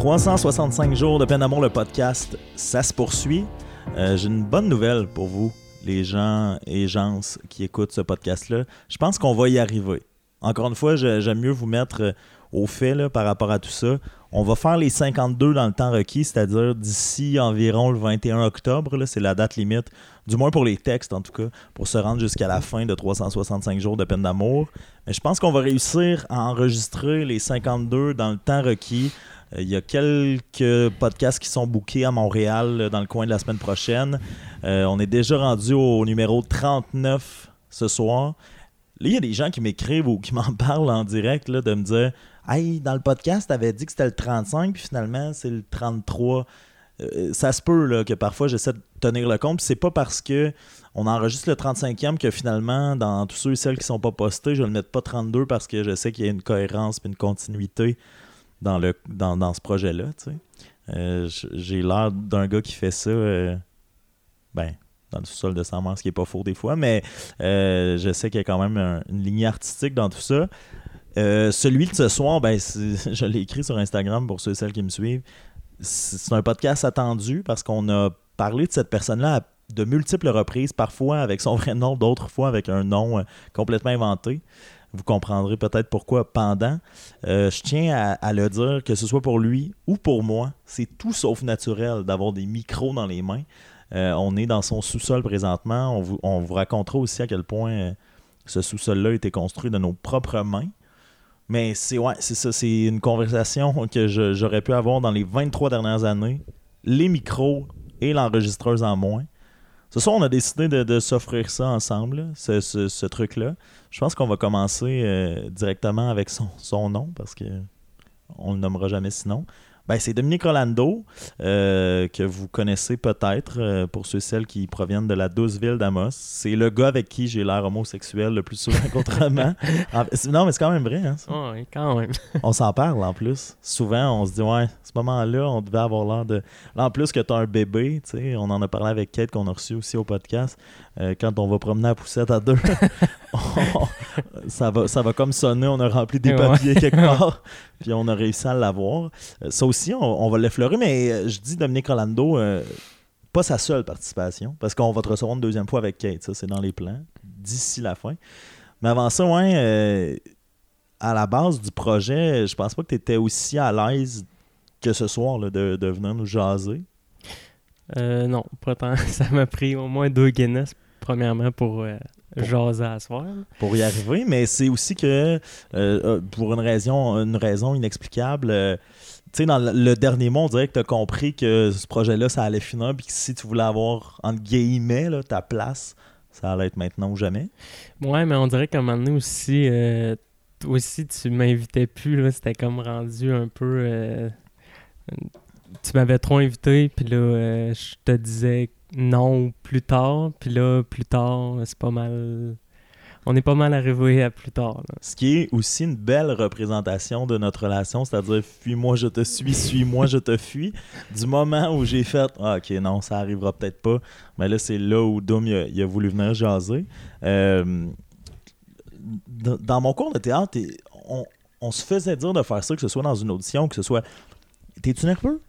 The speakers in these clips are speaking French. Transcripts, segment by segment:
365 jours de peine d'amour, le podcast, ça se poursuit. Euh, J'ai une bonne nouvelle pour vous, les gens et gens qui écoutent ce podcast-là. Je pense qu'on va y arriver. Encore une fois, j'aime mieux vous mettre euh, au fait là, par rapport à tout ça. On va faire les 52 dans le temps requis, c'est-à-dire d'ici environ le 21 octobre. C'est la date limite, du moins pour les textes en tout cas, pour se rendre jusqu'à la fin de 365 jours de peine d'amour. Mais je pense qu'on va réussir à enregistrer les 52 dans le temps requis. Euh, Il y a quelques podcasts qui sont bookés à Montréal euh, dans le coin de la semaine prochaine. Euh, on est déjà rendu au numéro 39 ce soir. Là, il y a des gens qui m'écrivent ou qui m'en parlent en direct là, de me dire Hey, dans le podcast, t'avais dit que c'était le 35, puis finalement, c'est le 33. Euh, ça se peut que parfois j'essaie de tenir le compte. C'est pas parce que on enregistre le 35e que finalement, dans tous ceux et celles qui sont pas postés, je ne le mette pas 32 parce que je sais qu'il y a une cohérence et une continuité dans, le, dans, dans ce projet-là. Euh, J'ai l'air d'un gars qui fait ça. euh, ben, dans le sous-sol de sa mère, ce qui est pas faux des fois, mais euh, je sais qu'il y a quand même un- une lignée artistique dans tout ça. Celui de ce soir, ben, je l'ai écrit sur Instagram pour ceux et celles qui me suivent. C'est un podcast attendu parce qu'on a parlé de cette personne-là de multiples reprises, parfois avec son vrai nom, d'autres fois avec un nom complètement inventé. Vous comprendrez peut-être pourquoi pendant. Euh, je tiens à, le dire, que ce soit pour lui ou pour moi, c'est tout sauf naturel d'avoir des micros dans les mains. Euh, on est dans son sous-sol présentement. On vous, on racontera aussi à quel point euh, ce sous-sol-là a été construit de nos propres mains. Mais c'est c'est une conversation que j'aurais pu avoir dans les 23 dernières années. Les micros et l'enregistreuse en moins. Ce soir, on a décidé de, s'offrir ça ensemble, ce, truc-là. Je pense qu'on va commencer euh, directement avec son, son nom parce que on le nommera jamais sinon. Ben, c'est Dominique Rolando, euh, que vous connaissez peut-être euh, pour ceux et celles qui proviennent de la douce ville d'Amos. C'est le gars avec qui j'ai l'air homosexuel le plus souvent. En fait, c'est- non, mais c'est quand même vrai. Hein, ça. Ouais, quand même. On s'en parle en plus. Souvent, on se dit, ouais, à ce moment-là, on devait avoir l'air de. Là, en plus que tu as un bébé, tu sais, on en a parlé avec Kate qu'on a reçu aussi au podcast. Euh, quand on va promener à poussette à deux, ça, va, ça va comme sonner, on a rempli des papiers quelque part, puis on a réussi à l'avoir. Euh, ça aussi, on, on va l'effleurer, mais euh, je dis Dominique Rolando, euh, pas sa seule participation, parce qu'on va te recevoir une deuxième fois avec Kate, ça c'est dans les plans, d'ici la fin. Mais avant ça, ouais, euh, à la base du projet, je pense pas que tu étais aussi à l'aise que ce soir là, de, de venir nous jaser. Euh, non, pas tant. Ça m'a pris au moins deux Guinness, premièrement, pour euh, jaser à soir. pour y arriver, mais c'est aussi que euh, euh, pour une raison, une raison inexplicable, euh, tu sais, dans le, dernier mot, on dirait que tu as compris que ce projet-là, ça allait finir, puis que si tu voulais avoir, entre guillemets, là, ta place, ça allait être maintenant ou jamais. Ouais, mais on dirait qu'à un moment donné aussi, euh, aussi, tu m'invitais plus. là. C'était comme rendu un peu. euh, tu m'avais trop invité, puis là, euh, je te disais non plus tard. Puis là, plus tard, c'est pas mal. On est pas mal arrivé à plus tard. là. Ce qui est aussi une belle représentation de notre relation, c'est-à-dire fuis-moi, je te suis, suis-moi, je te fuis. Du moment où j'ai fait ah, ok, non, ça arrivera peut-être pas, mais là, c'est là où Dom il a, il a voulu venir jaser. Euh, dans mon cours de théâtre, on, on se faisait dire de faire ça, que ce soit dans une audition, que ce soit. T'es-tu nerveux?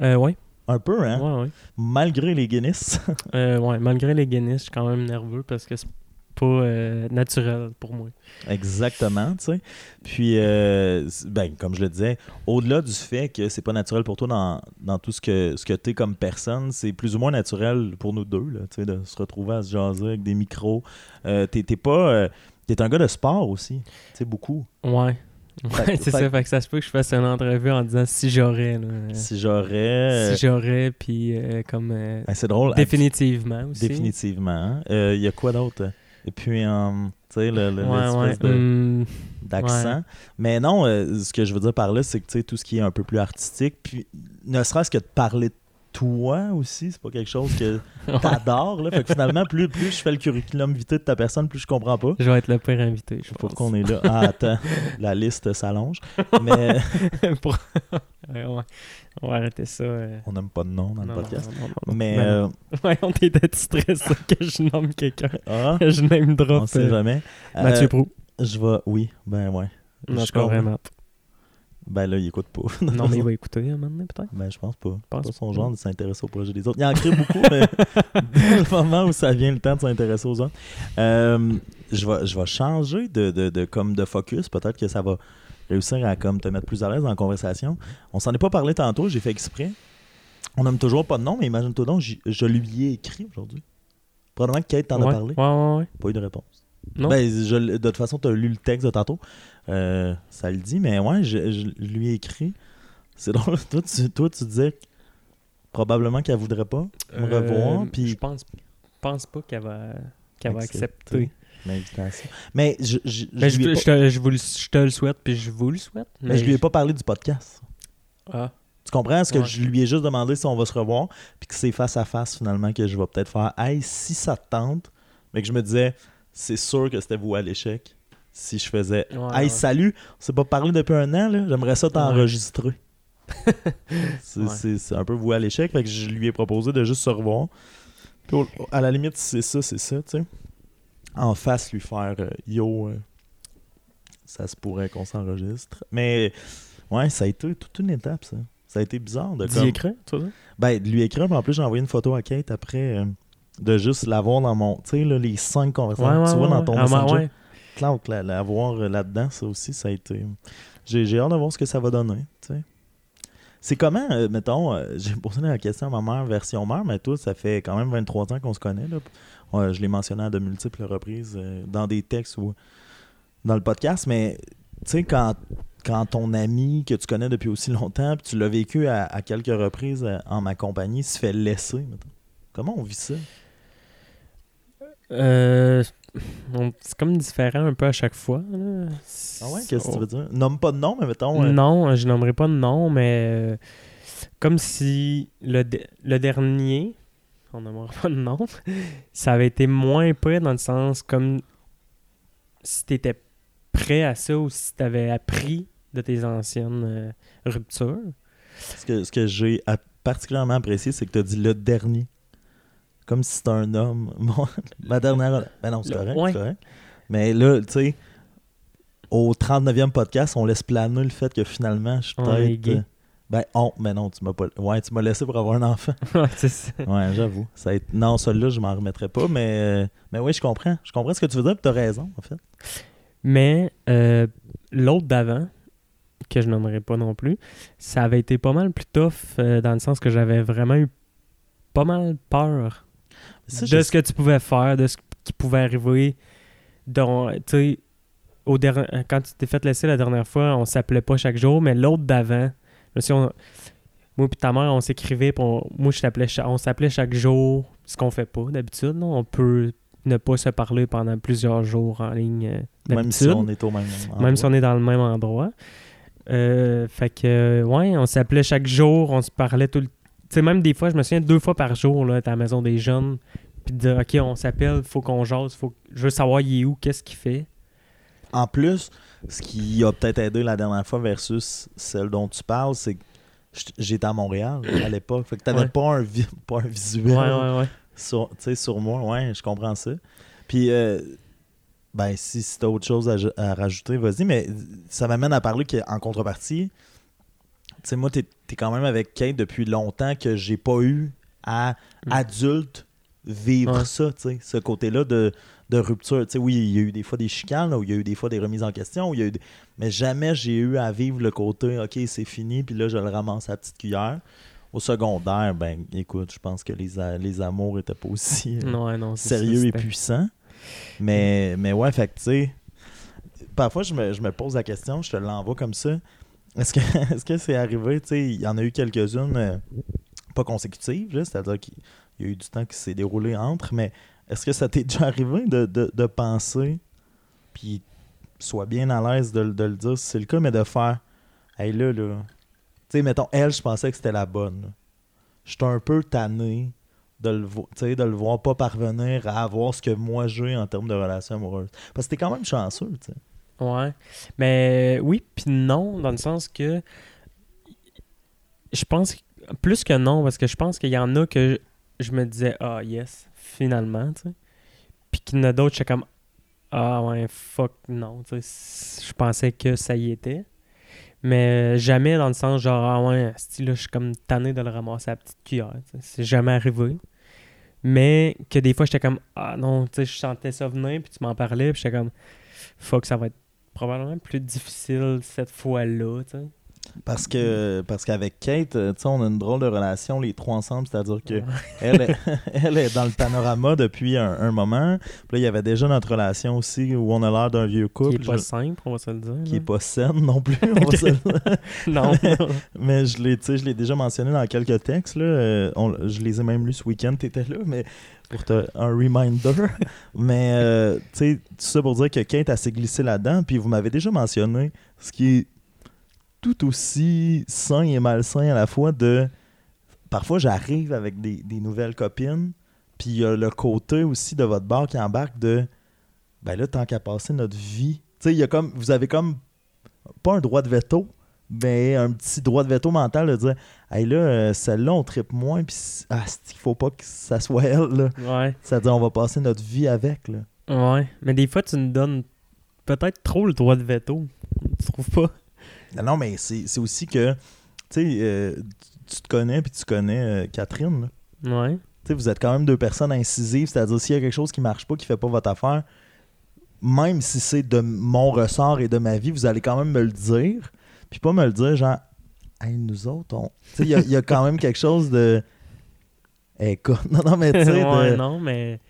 Euh, ouais. Un peu, hein? Ouais, ouais. Malgré les Guinness. Euh, ouais, malgré les Guinness, je suis quand même nerveux parce que c'est pas euh, naturel pour moi. Exactement, tu sais. Puis, euh, ben, comme je le disais, au-delà du fait que c'est pas naturel pour toi dans, dans tout ce que, ce que tu es comme personne, c'est plus ou moins naturel pour nous deux, là, tu sais, de se retrouver à se jaser avec des micros. Euh, t'es t'es pas. T'es un gars de sport aussi, tu sais, beaucoup. Ouais. Ouais, c'est ça. Fait que ça se peut que je fasse une entrevue en disant si j'aurais. là. Si j'aurais. Si j'aurais, puis euh, comme. euh, ben, c'est drôle. définitivement aussi. Définitivement. hein. Euh, Il y a quoi d'autre? Et puis, euh, tu sais, le, le- Ouais, l'espèce ouais. de. hum, d'accent. Mais non, euh, ce que je veux dire par là, c'est que tu sais, tout ce qui est un peu plus artistique, puis ne serait-ce que de parler de toi aussi, c'est pas quelque chose que t'adores. Là. Fait que finalement, plus, plus je fais le curriculum vitae de ta personne, plus je comprends pas. je vais être le pire invité, je Pour pense. qu'on est là. Ah, attends, la liste s'allonge. Mais Pour- ouais, ouais. On va arrêter ça. euh. on n'aime pas de nom dans le podcast. non, non. Mais, euh, Ouais, on était stressé que je nomme quelqu'un. ah, Que je name on drop. sait euh, jamais. Euh, Mathieu Prou. je vais, oui, ben ouais. Non, je pas comprends. vraiment. Ben là, il écoute pas. Non, mais il va écouter un moment donné, peut-être. Ben, je pense pas. Pense pas son genre de s'intéresser au projet des autres. Il en crée beaucoup, mais dès le moment où ça vient le temps de s'intéresser aux autres. Euh, je, vais, je vais changer de, de, de, comme de focus. Peut-être que ça va réussir à comme, te mettre plus à l'aise dans la conversation. On s'en est pas parlé tantôt, j'ai fait exprès. On nomme toujours pas de nom, mais imagine-toi donc, je lui ai écrit aujourd'hui. Probablement que Kate t'en ouais. a parlé. Ouais, ouais, ouais. Pas eu de réponse. Non. Ben, je de toute façon, tu as lu le texte de tantôt. Euh, ça le dit, mais ouais, je, je lui ai écrit. C'est drôle. toi, tu, toi, tu disais probablement qu'elle voudrait pas me revoir. Euh, Puis Je pense, pense pas qu'elle va, qu'elle va Accepter. l'invitation. Mais je, je, je Mais je, lui ai je pas, te, je, vous le, je te le souhaite, puis je vous le souhaite. mais je lui ai pas parlé du podcast. Ah, Tu comprends? Est-ce que Ouais. je lui ai juste demandé si on va se revoir, puis que c'est face à face finalement que je vais peut-être faire Hey, si ça te tente, mais que je me disais, c'est sûr que c'était vous à l'échec. Si je faisais Ouais, Hey, ouais. salut, on s'est pas parlé depuis un an, là. j'aimerais ça t'enregistrer. c'est Ouais. un peu vous à l'échec, fait que je lui ai proposé de juste se revoir. Puis au- à la limite, c'est ça, c'est ça, tu sais. En face, lui faire euh, Yo, euh, ça se pourrait qu'on s'enregistre. Mais ouais, ça a été toute une étape, ça. Ça a été bizarre de comme- écrire, tu vois. ben, de lui écrire, puis en plus, j'ai envoyé une photo à Kate après euh, de juste l'avoir dans mon. Tu sais, les cinq conversations. tu vois dans ton Ah, Messenger. Voir euh, là-dedans, ça aussi, ça a été. J'ai, j'ai hâte de voir ce que ça va donner. C'est comment, euh, mettons, euh, j'ai posé la question à ma mère, version mère, mais toi, ça fait quand même 23 ans qu'on se connaît. Là. Je l'ai mentionné à de multiples reprises euh, dans des textes ou dans le podcast, mais tu sais, quand, quand ton ami que tu connais depuis aussi longtemps, puis tu l'as vécu à, à quelques reprises euh, en ma compagnie, se fait laisser, mettons. Comment on vit ça? C'est comme différent un peu à chaque fois. là. Ah ouais, qu'est-ce que tu veux dire? Nomme pas de nom, mais mettons. euh, Non, je nommerai pas de nom, mais euh, comme si le, de- le dernier, on nommera pas de nom, ça avait été moins près dans le sens comme si tu étais prêt à ça ou si tu avais appris de tes anciennes euh, ruptures. Ce que, ce que j'ai particulièrement apprécié, c'est que tu as dit le dernier. Comme si c'était un homme. Bon, ma dernière. Ben non, c'est correct, ouais. c'est correct. Mais là, tu sais, au 39e podcast, on laisse planer le fait que finalement, je suis peut-être. euh, Ben, on, mais non, tu m'as pas. Ouais, tu m'as laissé pour avoir un enfant. Ouais, c'est ça. Ouais, j'avoue. Ça été- Non, celui-là, je m'en remettrai pas, mais. euh, Mais oui, je comprends. Je comprends ce que tu veux dire, tu as raison, en fait. Mais euh, l'autre d'avant, que je nommerai pas non plus, ça avait été pas mal plus tough euh, dans le sens que j'avais vraiment eu pas mal peur Ça, de je- ce que tu pouvais faire, de ce qui pouvait arriver. Donc, tu sais, au quand tu t'es fait laisser la dernière fois, on s'appelait pas chaque jour, mais l'autre d'avant, suis- on- moi et ta mère, on s'écrivait, on- moi je t'appelais, cha- on s'appelait chaque jour, ce qu'on fait pas d'habitude. On peut ne pas se parler pendant plusieurs jours en ligne euh, Même si on est au même même si on est dans le même endroit. Euh, fait que, ouais, on s'appelait chaque jour, on se parlait tout le Tu sais, même des fois, je me souviens deux fois par jour, là, être à la maison des jeunes, puis de dire, OK, on s'appelle, faut qu'on jase, faut... je veux savoir il est où, qu'est-ce qu'il fait. En plus, ce qui a peut-être aidé la dernière fois versus celle dont tu parles, c'est que j'étais à Montréal à l'époque. Fait que t'avais Ouais. pas, un pas un visuel Ouais, ouais, ouais. sur, tu sais, sur moi. Ouais, je comprends ça. Puis, euh, ben, si, si t'as autre chose à, à rajouter, vas-y. Mais ça m'amène à parler qu'en contrepartie, tu sais, moi, t'es es quand même avec Kate depuis longtemps que j'ai pas eu à Mm. adulte vivre Ouais. ça, tu sais, ce côté-là de, de rupture. Tu sais, oui, il y a eu des fois des chicanes, là, où il y a eu des fois des remises en question, où il y a eu des- mais jamais j'ai eu à vivre le côté, OK, c'est fini, puis là, je le ramasse à la petite cuillère. Au secondaire, ben, écoute, je pense que les, les amours étaient pas aussi euh, non, ça, sérieux et puissants. Mais, mais ouais, fait que, tu sais, parfois, je me, je me pose la question, je te l'envoie comme ça. Est-ce que c'est arrivé, tu sais, il y en a eu quelques-unes, euh, pas consécutives, c'est-à-dire qu'il y a eu du temps qui s'est déroulé entre, mais est-ce que ça t'est déjà arrivé de, de, de penser, puis sois bien à l'aise de, de le dire si c'est le cas, mais de faire, hey là, là, tu sais, mettons, elle, je pensais que c'était la bonne. J'étais un peu tanné de le, de le voir pas parvenir à avoir ce que moi j'ai en termes de relation amoureuse. Parce que t'es quand même chanceux, tu sais. Ouais. Mais oui, puis non, dans le sens que je pense plus que non, parce que je pense qu'il y en a que je, me disais ah yes, finalement, tu sais. Puis qu'il y en a d'autres, j'étais comme ah ouais, fuck non, tu sais. Je pensais que ça y était. Mais jamais dans le sens genre, ah ouais, asti, là, je suis comme tanné de le ramasser à la petite cuillère. tu sais. C'est jamais arrivé. Mais que des fois, j'étais comme, ah non, tu sais, je sentais ça venir, puis tu m'en parlais, puis j'étais comme, fuck, ça va être probablement plus difficile cette fois-là, tu sais. Parce que parce qu'avec Kate, euh, tu sais, on a une drôle de relation les trois ensemble, c'est-à-dire que elle, est, elle est dans le panorama depuis un, un moment. Puis là, il y avait déjà notre relation aussi où on a l'air d'un vieux couple. Qui est pas je- simple, on va se le dire. qui est là. pas saine non plus. on va se le dire. non. mais je l'ai, tu sais, je l'ai déjà mentionné dans quelques textes. Là. Euh, on- je les ai même lus ce week-end, t'étais là, mais pour te, un reminder. mais euh, tu sais, tout ça pour dire que Kate a s'est glissée là-dedans. Puis vous m'avez déjà mentionné ce qui est tout aussi sain et malsain à la fois de. Parfois, j'arrive avec des, nouvelles copines. Puis il y a le côté aussi de votre bar qui embarque de. Ben là, tant qu'à passer notre vie. Tu sais, il y a comme. Vous avez comme. Pas un droit de veto, mais un petit droit de veto mental de dire Hey là, euh, celle-là, on tripe moins, puis ah, il faut pas que ça soit elle, là? ouais. C'est-à-dire, on va passer notre vie avec, là. Ouais. Mais des fois, tu nous donnes peut-être trop le droit de veto. Tu trouves pas? Non, non, mais c'est aussi que, tu sais, euh, tu te connais, puis tu connais euh, Catherine, là. Ouais. Tu sais, vous êtes quand même deux personnes incisives, c'est-à-dire s'il y a quelque chose qui marche pas, qui fait pas votre affaire, même si c'est de mon ressort et de ma vie, vous allez quand même me le dire, puis pas me le dire genre, hey, nous autres, on. Tu sais, il y a- il y, a quand même quelque chose de. Écoute, non, non, mais tu sais, de- ouais, non, mais.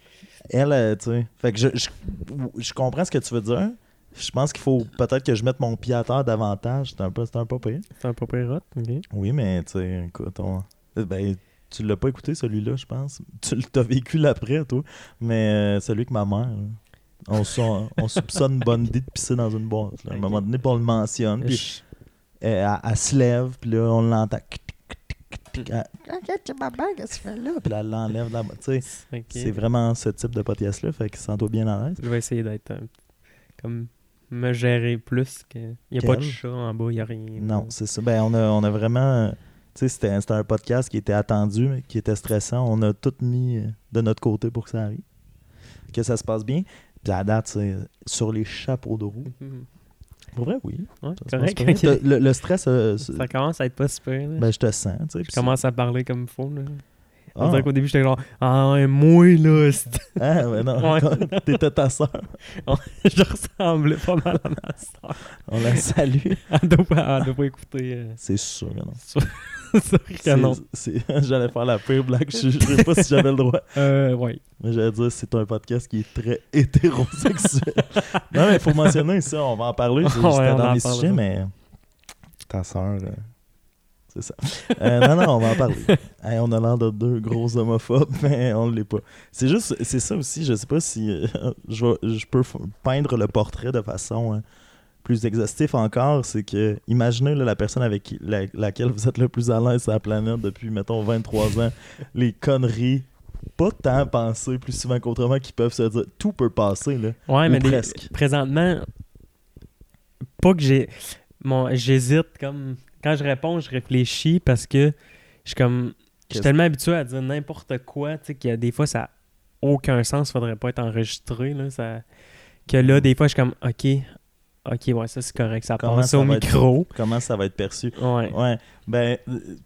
elle, euh, tu sais. Fait que je, je, je comprends ce que tu veux dire. Je pense qu'il faut peut-être que je mette mon pied à terre davantage. C'est un peu, c'est un peu pire. C'est un peu pire hot, ok. Oui, mais tu sais, écoute, on... ben, tu l'as pas écouté celui-là, je pense. Tu l'as vécu l'après, toi. Mais euh, celui que ma mère. là. On, so- on soupçonne une bonne idée de pisser dans une boîte. là. À un moment donné, on le mentionne. Puis elle, elle- elle se lève, puis là, on l'entend. Elle- Qu'est-ce que tu fais là? Puis là, elle l'enlève de la boîte. Tu sais, ok. C'est vraiment ce type de podcast-là, fait que sens-toi bien à l'aise. Je vais essayer d'être un- comme me gérer plus que. Il n'y a pas de chat en bas, il n'y a rien. Non, c'est ça. Ben, on a, on a vraiment. euh, Tu sais, c'était c'était un podcast qui était attendu, mais qui était stressant. On a tout mis euh, de notre côté pour que ça arrive. Que ça se passe bien. Puis à date, c'est sur les chapeaux de roue. Mhm. Pour vrai, oui. Ouais, Ça correct. Le, le stress, euh, Ça commence à être pas super. là. ben, je te sens. Tu sais, je commence à parler comme il faut. Là. On dirait qu'au début, j'étais genre, ah ouais, moi là, Ah, ouais, non. Ouais. T'étais ta soeur. je ressemblais pas mal à ma soeur. On la salue. Elle doit pas, elle doit pas écouter. euh, C'est sûr que non. que non. J'allais faire la pire blague. Je je sais pas si j'avais le droit. Euh, ouais. Mais j'allais dire, c'est un podcast qui est très hétérosexuel. non, mais il faut mentionner ça, on va en parler. C'est Ouais, dans les sujets, mais ta soeur, c'est ça. Euh, non, non, on va en parler. Hey, on a l'air de deux gros homophobes, mais on ne l'est pas. C'est juste, c'est ça aussi, je sais pas si euh, je, vais- je peux peindre le portrait de façon euh, plus exhaustive encore. C'est que, imaginez là, la personne avec qui, la- laquelle vous êtes le plus à l'aise sur la planète depuis, mettons, 23 ans, les conneries pas tant pensées plus souvent qu'autrement qui peuvent se dire tout peut passer là. Ouais, mais présentement, pas que j'ai. J'hésite comme. Quand je réponds, je réfléchis parce que je suis comme. Je suis tellement habitué à dire n'importe quoi, tu sais, qu'il y a des fois, ça n'a aucun sens, faudrait pas être enregistré, là. Ça, que là, des fois, je suis comme, OK, OK, ouais, ça c'est correct, ça Comment passe ça au être- micro. Comment ça va être perçu? Ouais. Ouais, ben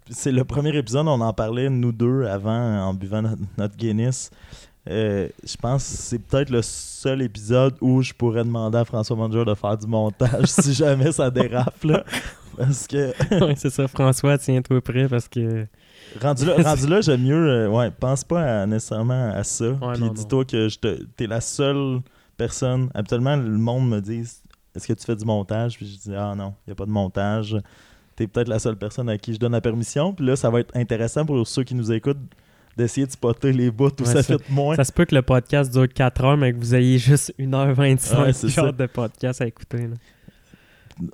c'est le premier épisode, on en parlait nous deux avant en buvant notre, notre Guinness. Euh, je pense que c'est peut-être le seul épisode où je pourrais demander à François Manger de faire du montage si jamais ça dérape là. Parce que Ouais, c'est ça, François, tiens-toi prêt parce que. rendu là, rendu là j'aime mieux. euh, ouais, pense pas à- nécessairement à ça. Puis dis-toi que je te- t'es la seule personne. Habituellement, le monde me dit Est-ce que tu fais du montage? Puis je dis Ah non, il n'y a pas de montage. T'es peut-être la seule personne à qui je donne la permission. Puis là, ça va être intéressant pour ceux qui nous écoutent d'essayer de spotter les bouts où Ouais, ça fait moins. Ça se peut que le podcast dure 4 heures, mais que vous ayez juste 1h25 Ouais, c'est genre ça. de podcast à écouter. là.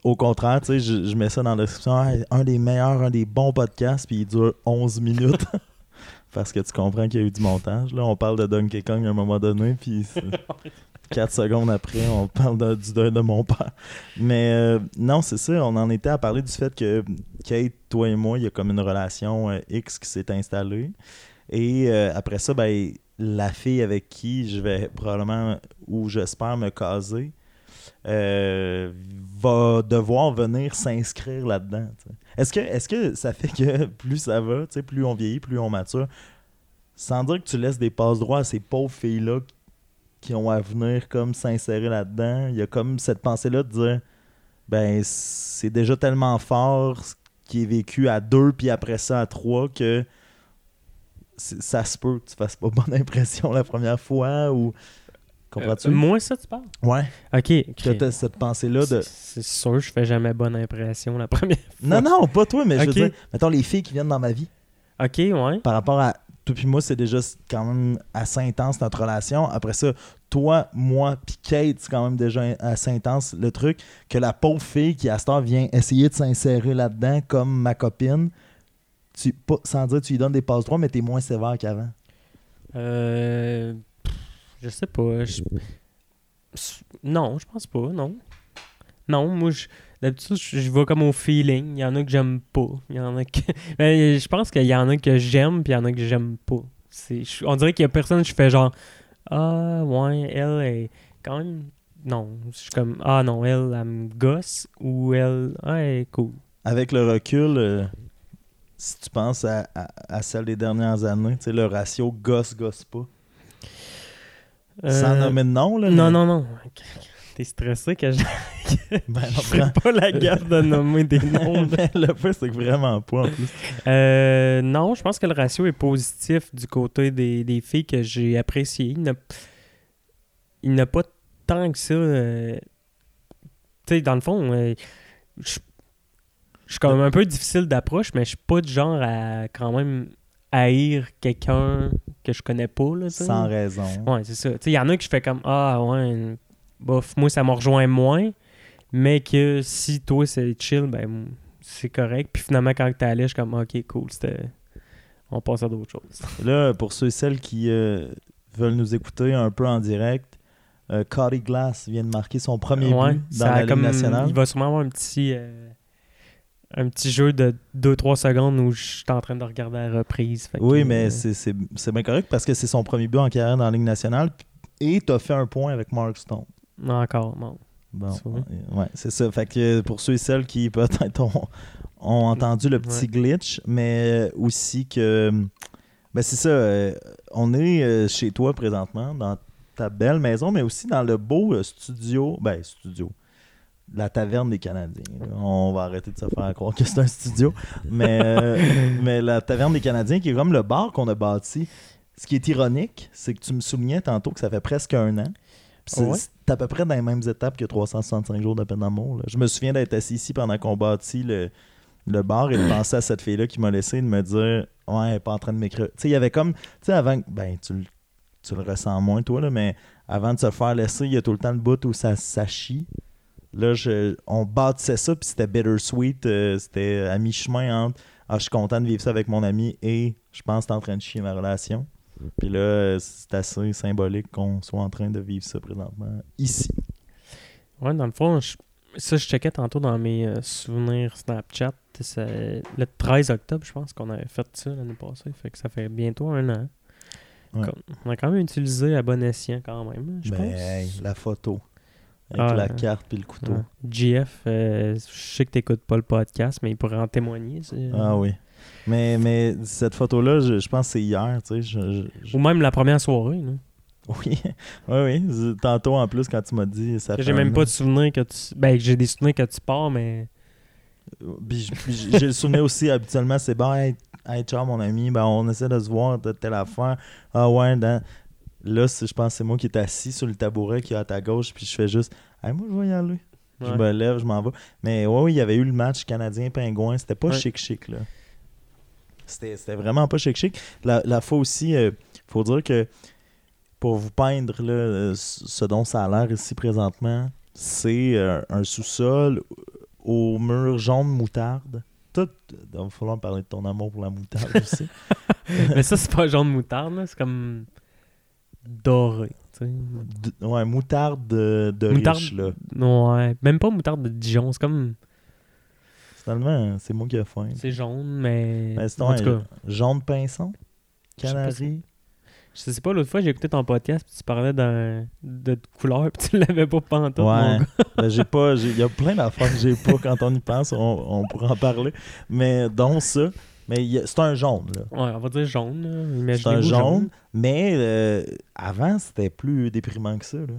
Au contraire, tu sais, je, je mets ça dans la description. Ah, un des meilleurs, un des bons podcasts, puis il dure 11 minutes. Parce que tu comprends qu'il y a eu du montage. Là, on parle de Donkey Kong à un moment donné, puis 4 secondes après, on parle de- du deuil de mon père. Mais euh, non, c'est ça, on en était à parler du fait que Kate, toi et moi, il y a comme une relation euh, X qui s'est installée. Et euh, après ça, ben, la fille avec qui je vais probablement, ou j'espère me caser, euh, va devoir venir s'inscrire là-dedans. Est-ce que, est que ça fait que plus ça va, plus on vieillit, plus on mature, sans dire que tu laisses des passes droits à ces pauvres filles-là qui ont à venir comme s'insérer là-dedans, il y a comme cette pensée-là de dire ben c'est déjà tellement fort ce qui est vécu à deux puis après ça à trois que ça se peut que tu fasses pas bonne impression la première fois ou comprends-tu? Euh, moi, ça, tu parles? ouais, Ok. que ok. t'as cette pensée-là de C'est sûr, je fais jamais bonne impression la première. non non pas toi mais je veux dire mettons les filles qui viennent dans ma vie Ok, ouais. par rapport à toi puis moi c'est déjà quand même assez intense notre relation après ça toi moi puis Kate c'est quand même déjà assez intense le truc que la pauvre fille qui à cette heure vient essayer de s'insérer là-dedans comme ma copine tu pas, sans dire tu lui donnes des passes droits mais t'es moins sévère qu'avant Euh, je sais pas. s- Non, je pense pas, non. Non, moi, je- d'habitude, je, vais comme au feeling. Il y en a que j'aime pas. Il y en a que. Ben, je pense qu'il y en a que j'aime, puis il y en a que j'aime pas. C'est, on dirait qu'il y a personne, je fais genre. Ah, ouais, elle est quand même. Non, je suis comme. Ah, non, elle, elle me gosse, ou elle. Ah, elle est cool. avec le recul euh, si tu penses à, à- à celle des dernières années le ratio gosse gosse pas sans Euh, nommer de nom là Non, non, non. T'es stressé que je ben, je non, ferais pas la gaffe de nommer des noms. mais le fait c'est que vraiment pas en plus Euh, non, je pense que le ratio est positif du côté des, des filles que j'ai appréciées. Il n'a, pas tant que ça. euh, Tu sais, dans le fond, euh, je je suis quand même un peu difficile d'approche, mais je suis pas du genre à quand même haïr quelqu'un que je connais pas. Là, sans raison Ouais, c'est ça. Il y en a que je fais comme Ah, ouais, bof, moi, ça me rejoint moins. Mais que si toi, c'est chill, ben, c'est correct. Puis finalement, quand t'es allé, je suis comme Ok, cool, c'était. On passe à d'autres choses. Là, pour ceux et celles qui euh, veulent nous écouter un peu en direct, euh, Cody Glass vient de marquer son premier Ouais, but dans la Ligue comme- nationale. Il va sûrement avoir un petit. euh, un petit jeu de 2-3 secondes où je suis en train de regarder la reprise. Fait que, Oui, mais euh, c'est- bien correct parce que c'est son premier but en carrière dans la Ligue nationale et tu as fait un point avec Mark Stone. Encore, non. Bon, ouais, c'est ça. Fait que pour ceux et celles qui peut-être ont, ont entendu le petit glitch, mais aussi que ben c'est ça, euh, on est euh, chez toi présentement dans ta belle maison, mais aussi dans le beau studio, ben studio, la taverne des Canadiens. On va arrêter de se faire croire que c'est un studio, mais euh, mais la taverne des Canadiens qui est comme le bar qu'on a bâti. Ce qui est ironique, c'est que tu me soulignais tantôt que ça fait presque un an. C'est Ouais. à peu près dans les mêmes étapes que 365 jours de peine d'amour. Je me souviens d'être assis ici pendant qu'on bâtit le, le bar et de penser à cette fille-là qui m'a laissé et de me dire Ouais, elle est pas en train de m'écrire. Tu sais, il y avait comme. Tu sais, avant. Ben, tu, le- tu le ressens moins, toi, là, mais avant de se faire laisser, il y a tout le temps le bout où ça, ça chie. Là, je, on bâtissait ça, puis c'était bittersweet. euh, c'était à mi-chemin entre Ah, je suis content de vivre ça avec mon ami et je pense que t'es en train de chier ma relation. Puis là, c'est assez symbolique qu'on soit en train de vivre ça présentement ici. Ouais, dans le fond, je- ça, je checkais tantôt dans mes euh, souvenirs Snapchat. C'est le 13 octobre, je pense qu'on avait fait ça l'année passée. Fait que ça fait bientôt un an. Ouais. On a quand même utilisé à bon escient quand même, je Ben, pense. hey, la photo. Avec Ah, la ouais. carte puis le couteau. GF, euh, je sais que t'écoutes pas le podcast, mais il pourrait en témoigner. c'est- Ah oui. Mais, mais cette photo-là, je, je pense que c'est hier, tu sais. je- je- je- Ou même la première soirée. là. Oui, oui, oui. Tantôt, en plus, quand tu m'as dit ça J'ai même an. pas de souvenir que tu. Ben, j'ai des souvenirs que tu pars, mais. Puis puis j'ai le souvenir aussi, habituellement, c'est bon, hey, hey, ciao mon ami, ben, on essaie de se voir, de telle affaire. Ah ouais, dans- là, je pense que c'est moi qui est assis sur le tabouret qui est à ta gauche, puis je fais juste, hey, moi, je vais y aller. Je me lève, je m'en vais. Mais ouais, oui, il y avait eu le match canadien-pingouin, c'était pas Ouais. chic-chic, là. C'était vraiment pas chic-chic. La, la fois aussi, il faut dire que pour vous peindre là, euh, ce dont ça a l'air ici présentement, c'est euh, un sous-sol au mur jaune moutarde. Tout, il va falloir parler de ton amour pour la moutarde aussi. mais ça, c'est pas jaune moutarde, là. C'est comme. Doré. ouais, moutarde de, de Moutarde- riche, là. Ouais. Même pas moutarde de Dijon. C'est comme. Finalement, c'est moi qui ai faim. C'est jaune, mais. Ben, c'est en tout cas. jaune pinson, canari. Je sais pas, l'autre fois, j'ai écouté ton podcast, puis tu parlais d'un- de couleur, puis tu l'avais pas pantoute, Ouais. Ben, j'ai pas. j'ai- Il y a plein d'affaires que j'ai pas quand on y pense. On, on pourra en parler. Mais dont ça. Mais c'est un jaune, là. Ouais, on va dire jaune. là. C'est un jaune. Mais euh, avant, c'était plus déprimant que ça, là.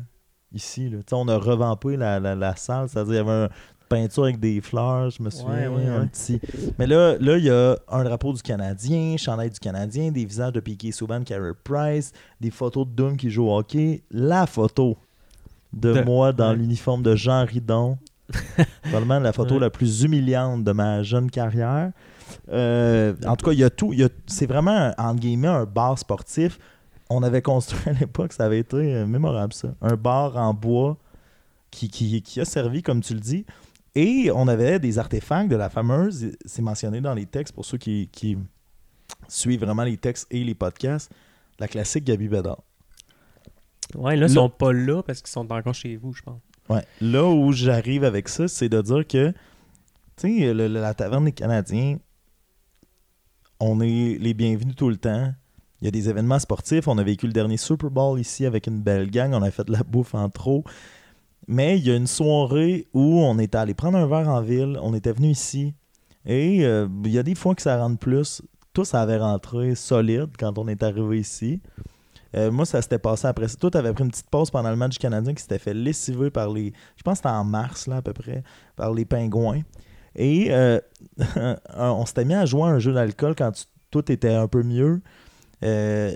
Ici, là. On a revampé la, la, la salle. C'est-à-dire, il y avait une peinture avec des fleurs, je me souviens. Ouais, ouais, un petit. Mais là, là, il y a un drapeau du Canadien, chandail du Canadien, des visages de Piquet Souban, Carey Price, des photos de Doom qui joue au hockey. La photo de, De- moi dans l'uniforme de Jean Ridon. Probablement la photo la plus humiliante de ma jeune carrière. Euh, en tout cas, il y a tout. C'est vraiment, un- entre guillemets, un bar sportif. On avait construit à l'époque, ça avait été euh, mémorable, ça. Un bar en bois qui, qui, qui a servi, comme tu le dis. Et on avait des artefacts de la fameuse, c'est mentionné dans les textes pour ceux qui, qui suivent vraiment les textes et les podcasts, la classique Gabi Bédard. Ouais, là, ils sont pas là parce qu'ils sont encore chez vous, je pense. Ouais. Là où j'arrive avec ça, c'est de dire que, tu sais, la taverne des Canadiens, on est les bienvenus tout le temps. Il y a des événements sportifs. On a vécu le dernier Super Bowl ici avec une belle gang. On a fait de la bouffe en trop. Mais il y a une soirée où on était allé prendre un verre en ville. On était venu ici. Et euh, il y a des fois que ça rentre plus. Tout ça avait rentré solide quand on est arrivé ici. Euh, moi, ça s'était passé après ça. Toi, t'avais pris une petite pause pendant le match Canadien qui s'était fait lessiver par les. Je pense que c'était en mars, là, à peu près, par les pingouins. Et euh, on s'était mis à jouer à un jeu d'alcool quand tout était un peu mieux. Euh,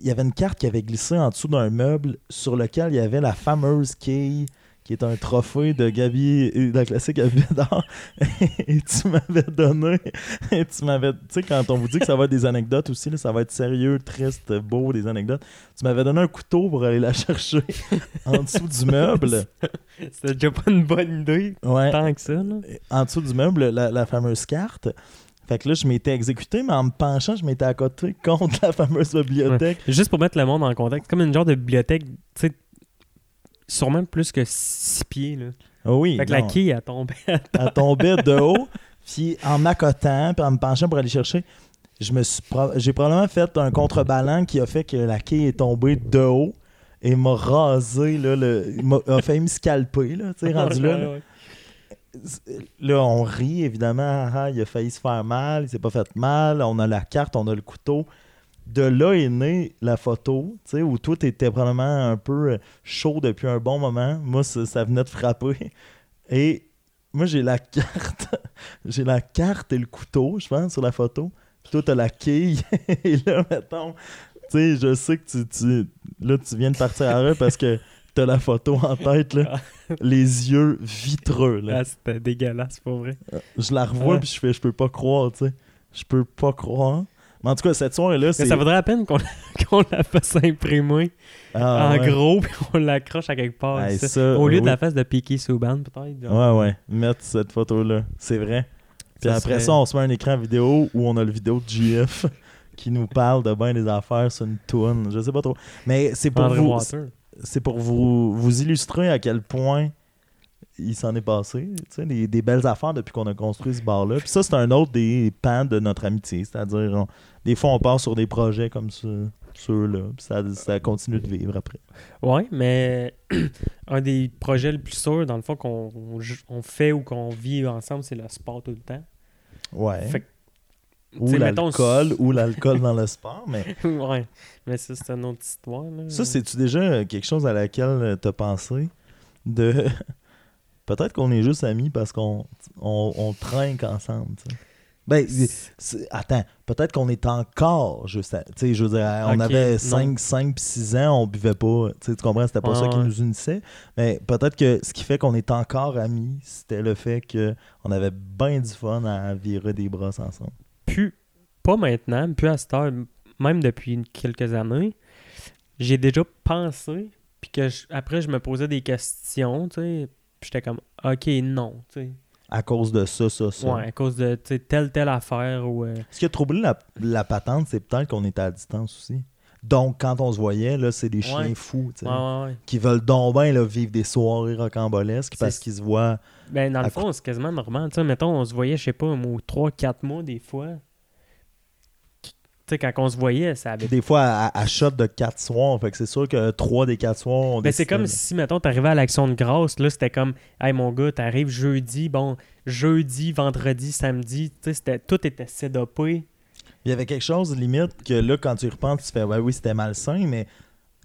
il y avait une carte qui avait glissé en dessous d'un meuble sur lequel il y avait la fameuse quille qui est un trophée de Gabi, de la classique Gabi Bédard. et tu m'avais donné, et tu m'avais, tu sais, quand on vous dit que ça va être des anecdotes aussi, là, ça va être sérieux, triste, beau, des anecdotes, tu m'avais donné un couteau pour aller la chercher en dessous du meuble. C'était déjà pas une bonne idée, Ouais. tant que ça, là. En dessous du meuble, la, la fameuse carte. Fait que là, je m'étais exécuté, mais en me penchant, je m'étais à côté contre la fameuse bibliothèque. Juste pour mettre le monde en contexte, comme une genre de bibliothèque, tu sais, sûrement plus que 6 pieds, là. Ah oui. Fait que la quille, elle tombait. Elle tombait de haut, puis en m'accotant, puis en me penchant pour aller chercher, je me suis pro- j'ai probablement fait un contrebalan qui a fait que la quille est tombée de haut et m'a rasé, là, le, m'a a failli me scalper, là, tu sais, rendu là. là. Là, on rit, évidemment. Ah, il a failli se faire mal, il s'est pas fait mal. On a la carte, on a le couteau. De là est née la photo, tu sais, où tout était probablement un peu euh, chaud depuis un bon moment. Moi, ça, ça venait de frapper. Et moi, j'ai la carte. j'ai la carte et le couteau, je pense, sur la photo. Puis toi, t'as la quille. et là, mettons, tu sais, je sais que tu, tu- là, tu viens de partir à rire parce que t'as la photo en tête, là. Les yeux vitreux, là. Ah, c'était dégueulasse, pour vrai. Je la revois Ouais. puis je fais je peux pas croire, tu sais. Je peux pas croire. Mais en tout cas, cette soirée-là, c'est. ça vaudrait la peine qu'on la fasse imprimer Ah, en ouais. gros, puis on l'accroche à quelque part. Hey, ça. ça, Au lieu de la face de Piqué Souban, peut-être. Ouais, ouais. Mettre cette photo-là. C'est vrai. Puis Ça après serait- ça, on se met un écran vidéo où on a le vidéo de GF qui nous parle de bien des affaires sur une toune. Je sais pas trop. Mais c'est pour André vous. C'est pour vous, vous illustrer à quel point il s'en est passé. Tu sais, des, des belles affaires depuis qu'on a construit ce bar-là. Puis ça, c'est un autre des pans de notre amitié. C'est-à-dire, des fois, on part sur des projets comme ça, ceux-là. Puis ça, ça continue de vivre après. Ouais, mais un des projets le plus sûr, dans le fond, qu'on on, on fait ou qu'on vit ensemble, c'est le sport tout le temps. Ouais. Fait que, ou mettons, l'alcool, ou l'alcool dans le sport. Mais ouais, mais ça, c'est une autre histoire. Là. ça, c'est-tu déjà quelque chose à laquelle tu as pensé de. Peut-être qu'on est juste amis parce qu'on on, on trinque ensemble. Ben, attends, peut-être qu'on est encore juste. Tu sais, je veux dire, on avait non. 5, 5 6 ans, on buvait pas. Tu comprends, c'était pas ça qui nous unissait. Mais peut-être que ce qui fait qu'on est encore amis, c'était le fait qu'on avait bien du fun à virer des brosses ensemble. plus, pas maintenant, plus à cette heure, même depuis quelques années, j'ai déjà pensé, puis que je- après je me posais des questions, tu sais, puis j'étais comme, ok, non, tu sais. À cause de ça, ça, ça. Ouais, à cause de telle, telle affaire ou. euh, Ce qui a troublé la, la patente, c'est peut-être qu'on était à distance aussi. Donc, quand on se voyait, là, c'est des chiens Ouais. fous, ouais, ouais, qui veulent donc bien là, vivre des soirées rocambolesques parce qu'ils se voient. Ben, dans le fond, c'est quasiment normal. Tu sais, mettons, on se voyait, je sais pas, au 3-4 mois des fois. Sais, quand on se voyait, ça avait. Des fois, à, à shot de 4 soirs. Fait que c'est sûr que 3 des 4 soirs, on Ben, c'est comme si, mettons, t'arrivais à l'action de grâce, là, c'était comme, hey, mon gars, t'arrives jeudi, bon, jeudi, vendredi, samedi, tu sais, tout était sédopé. Il y avait quelque chose, limite, que là, quand tu y repenses, tu fais, ouais, oui, c'était malsain, mais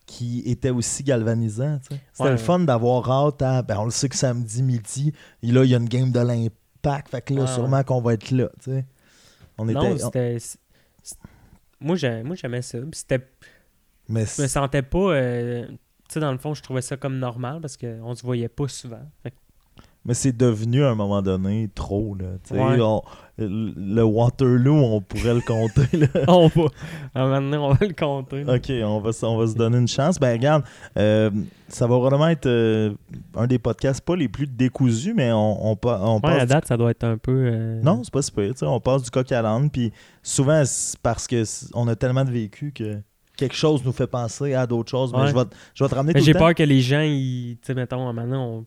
qui était aussi galvanisant. C'était Ouais, le ouais. fun d'avoir hâte à. Ben, on le sait que samedi midi, et là, il y a une game de l'impact. Fait que là, Ouais, sûrement qu'on va être là. tu sais. On était. non, on- c'était. c'est- c'est- Moi, j'ai- moi, j'aimais ça. Puis c'était mais Je me sentais pas. euh, tu sais, dans le fond, je trouvais ça comme normal parce qu'on se voyait pas souvent. Fait que- Mais c'est devenu à un moment donné trop. Là. Ouais. On- le Waterloo, on pourrait le compter. Là. on va. À un moment donné, on va le compter. là. Ok, on va, on va se donner une chance. Ben regarde, euh, ça va vraiment être euh, un des podcasts pas les plus décousus, mais on, on, pa- on Ouais, passe à date, ça doit être un peu. euh, Non, c'est pas super. tu sais, On passe du coq à l'âne, puis souvent c'est parce que on a tellement de vécu que quelque chose nous fait penser à d'autres choses. Mais Ouais. je vais, te- je vais te ramener Mais tout j'ai peur que les gens, ils, tu sais, mettons, maintenant, on,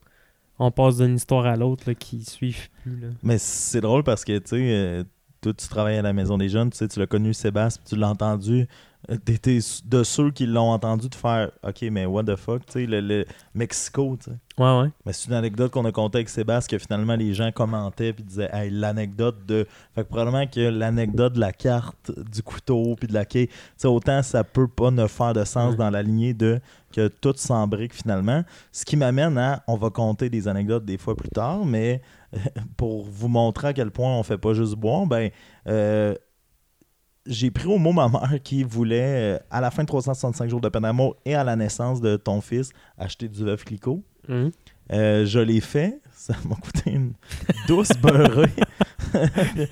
on passe d'une histoire à l'autre, qui suivent plus. Là. Mais c'est drôle parce que tu sais, euh, toi tu travailles à la maison des jeunes, tu sais, tu l'as connu Sébastien, tu l'as entendu. Euh, T'étais de ceux qui l'ont entendu te faire OK, mais what the fuck, tu sais, le, le Mexico, tu sais. Ouais, ouais. Mais c'est une anecdote qu'on a contée avec Sébastien que finalement les gens commentaient puis disaient hey, l'anecdote de. Fait que probablement que l'anecdote de la carte, du couteau puis de la quai, tu sais, autant ça peut pas ne faire de sens Ouais. dans la lignée de que tout s'embrique finalement. Ce qui m'amène à. On va compter des anecdotes des fois plus tard, mais pour vous montrer à quel point on fait pas juste boire, ben. euh, j'ai pris au mot ma mère qui voulait, euh, à la fin de 365 jours de peine d'amour et à la naissance de ton fils, acheter du veuve Clicquot. Mhm. Euh, je l'ai fait. Ça m'a coûté une douce beurrée.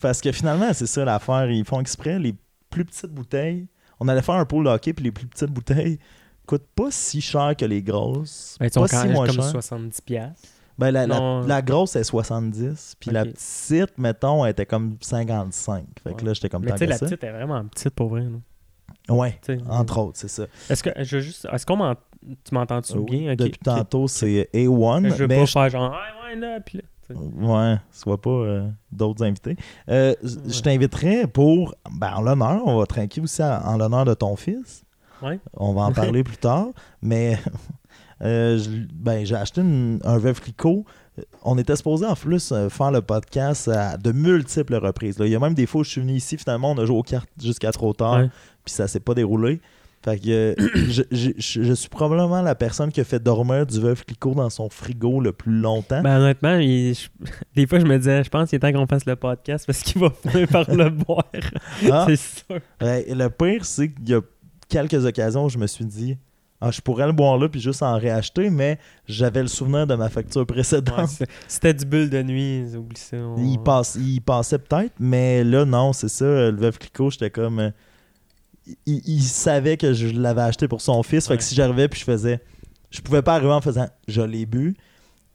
Parce que finalement, c'est ça l'affaire. Ils font exprès. Les plus petites bouteilles, on allait faire un pool hockey, puis les plus petites bouteilles coûtent pas si cher que les grosses. Ben, pas si moins comme cher. 70$. Ben, la, la- Non. la grosse est 70, puis la petite, mettons, elle était comme 55. Fait que Ouais. là, j'étais comme Mais tu sais, la petite est vraiment petite pour vrai. là. Ouais, entre autres, c'est ça. Est-ce que je veux juste. Est-ce qu'on m'en- Tu m'entends-tu Euh, oui, bien? Depuis tantôt, c'est A1. Je veux mais pas je- faire genre. Ouais, ouais, là, puis là. Ouais, soit pas euh, d'autres invités. Euh, Je t'inviterais pour, ben, en l'honneur, on va trinquer aussi en, en l'honneur de ton fils. Ouais. On va en parler plus tard. Mais euh, ben, j'ai acheté une- un veuve Clicquot. On était supposé en plus euh, faire le podcast à de multiples reprises. là. Il y a même des fois où je suis venu ici, finalement, on a joué aux cartes jusqu'à trop tard, Ouais. puis ça s'est pas déroulé. Fait que euh, je, je- suis probablement la personne qui a fait dormir du veuve Clicquot dans son frigo le plus longtemps. Ben, honnêtement, il- je- des fois, je me disais, je pense qu'il est temps qu'on fasse le podcast parce qu'il va finir par le boire. Ah. C'est sûr. Ouais, et le pire, c'est qu'il y a quelques occasions où je me suis dit ah, je pourrais le boire là puis juste en réacheter, mais j'avais le souvenir de ma facture précédente. Ouais, C'était du bulle de nuit, oublie ça. on- il, passe, il passait peut-être, mais là, non, c'est ça. Le Veuve Clicquot, j'étais comme. euh, il, il savait que je l'avais acheté pour son fils. Fait que si j'arrivais puis je faisais. Je pouvais pas arriver en faisant je l'ai bu.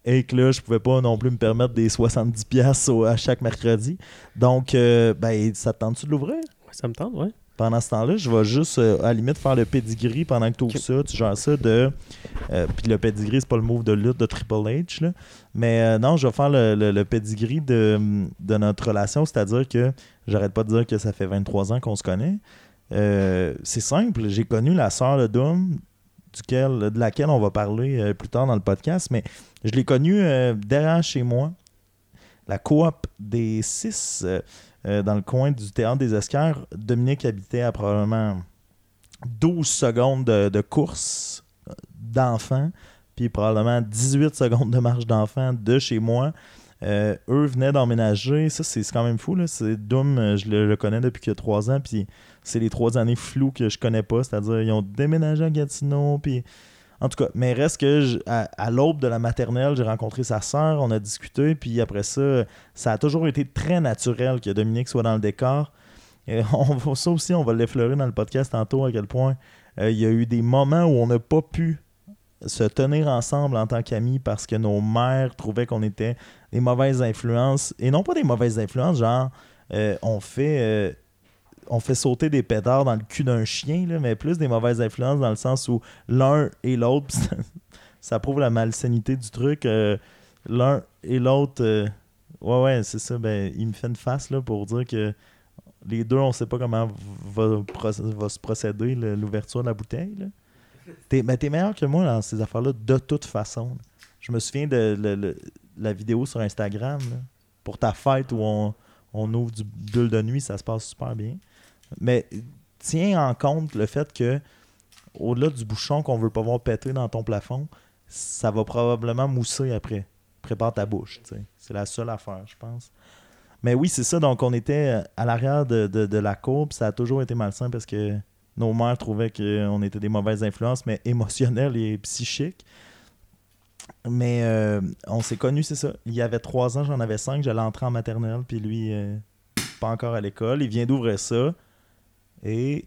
Et que là, je pouvais pas non plus me permettre des 70$ piastres au- à chaque mercredi. Donc, euh, ben, ça te tente-tu de l'ouvrir? Ça me tente, ouais. Pendant ce temps-là, je vais juste, euh, à la limite, faire le pedigree pendant que tu ouvres ça. Tu gères ça de. euh, Puis le pedigree, c'est pas le move de lutte de Triple H. Là. Mais euh, non, je vais faire le, le, le pedigree de, de notre relation. C'est-à-dire que j'arrête pas de dire que ça fait 23 ans qu'on se connaît. C'est simple. J'ai connu la sœur de Doom, duquel, de laquelle on va parler plus tard dans le podcast. Mais je l'ai connue derrière chez moi. La coop des six. Euh, dans le coin du théâtre des Esquerres. Dominique habitait à probablement 12 secondes de, course euh, d'enfant, puis probablement 18 secondes de marche d'enfant de chez moi. Euh, eux venaient d'emménager. Ça, c'est quand même fou. Là. C'est Doom, je le, connais depuis a trois ans, puis c'est les trois années floues que je connais pas. C'est-à-dire, ils ont déménagé à Gatineau, puis en tout cas, mais reste que à, l'aube de la maternelle, j'ai rencontré sa sœur, on a discuté, puis après ça, ça a toujours été très naturel que Dominique soit dans le décor. Et on ça aussi, on va l'effleurer dans le podcast tantôt, à quel point euh, il y a eu des moments où on n'a pas pu se tenir ensemble en tant qu'amis parce que nos mères trouvaient qu'on était des mauvaises influences. Et non pas des mauvaises influences, genre, euh, on fait... euh, on fait sauter des pétards dans le cul d'un chien, mais plus des mauvaises influences dans le sens où l'un et l'autre, ça, prouve la malsainité du truc. euh, l'un et l'autre, euh, ouais, ouais, c'est ça. Ben, il me fait une face là, pour dire que les deux, on sait pas comment va, va se procéder l'ouverture de la bouteille. mais t'es meilleur que moi dans ces affaires-là, de toute façon. Je me souviens de la vidéo sur Instagram pour ta fête où on, on ouvre du bulle de nuit, ça se passe super bien. Mais tiens en compte le fait que au-delà du bouchon qu'on veut pas voir péter dans ton plafond, ça va probablement mousser après. Prépare ta bouche. C'est la seule affaire, je pense. Mais oui, c'est ça. Donc, on était à l'arrière de, de- de la cour, puis ça a toujours été malsain parce que nos mères trouvaient qu'on était des mauvaises influences, mais émotionnelles et psychiques. Mais euh, on s'est connus, c'est ça. Il y avait trois ans, j'en avais cinq, j'allais entrer en maternelle, puis lui, euh, pas encore à l'école. Il vient d'ouvrir ça. Et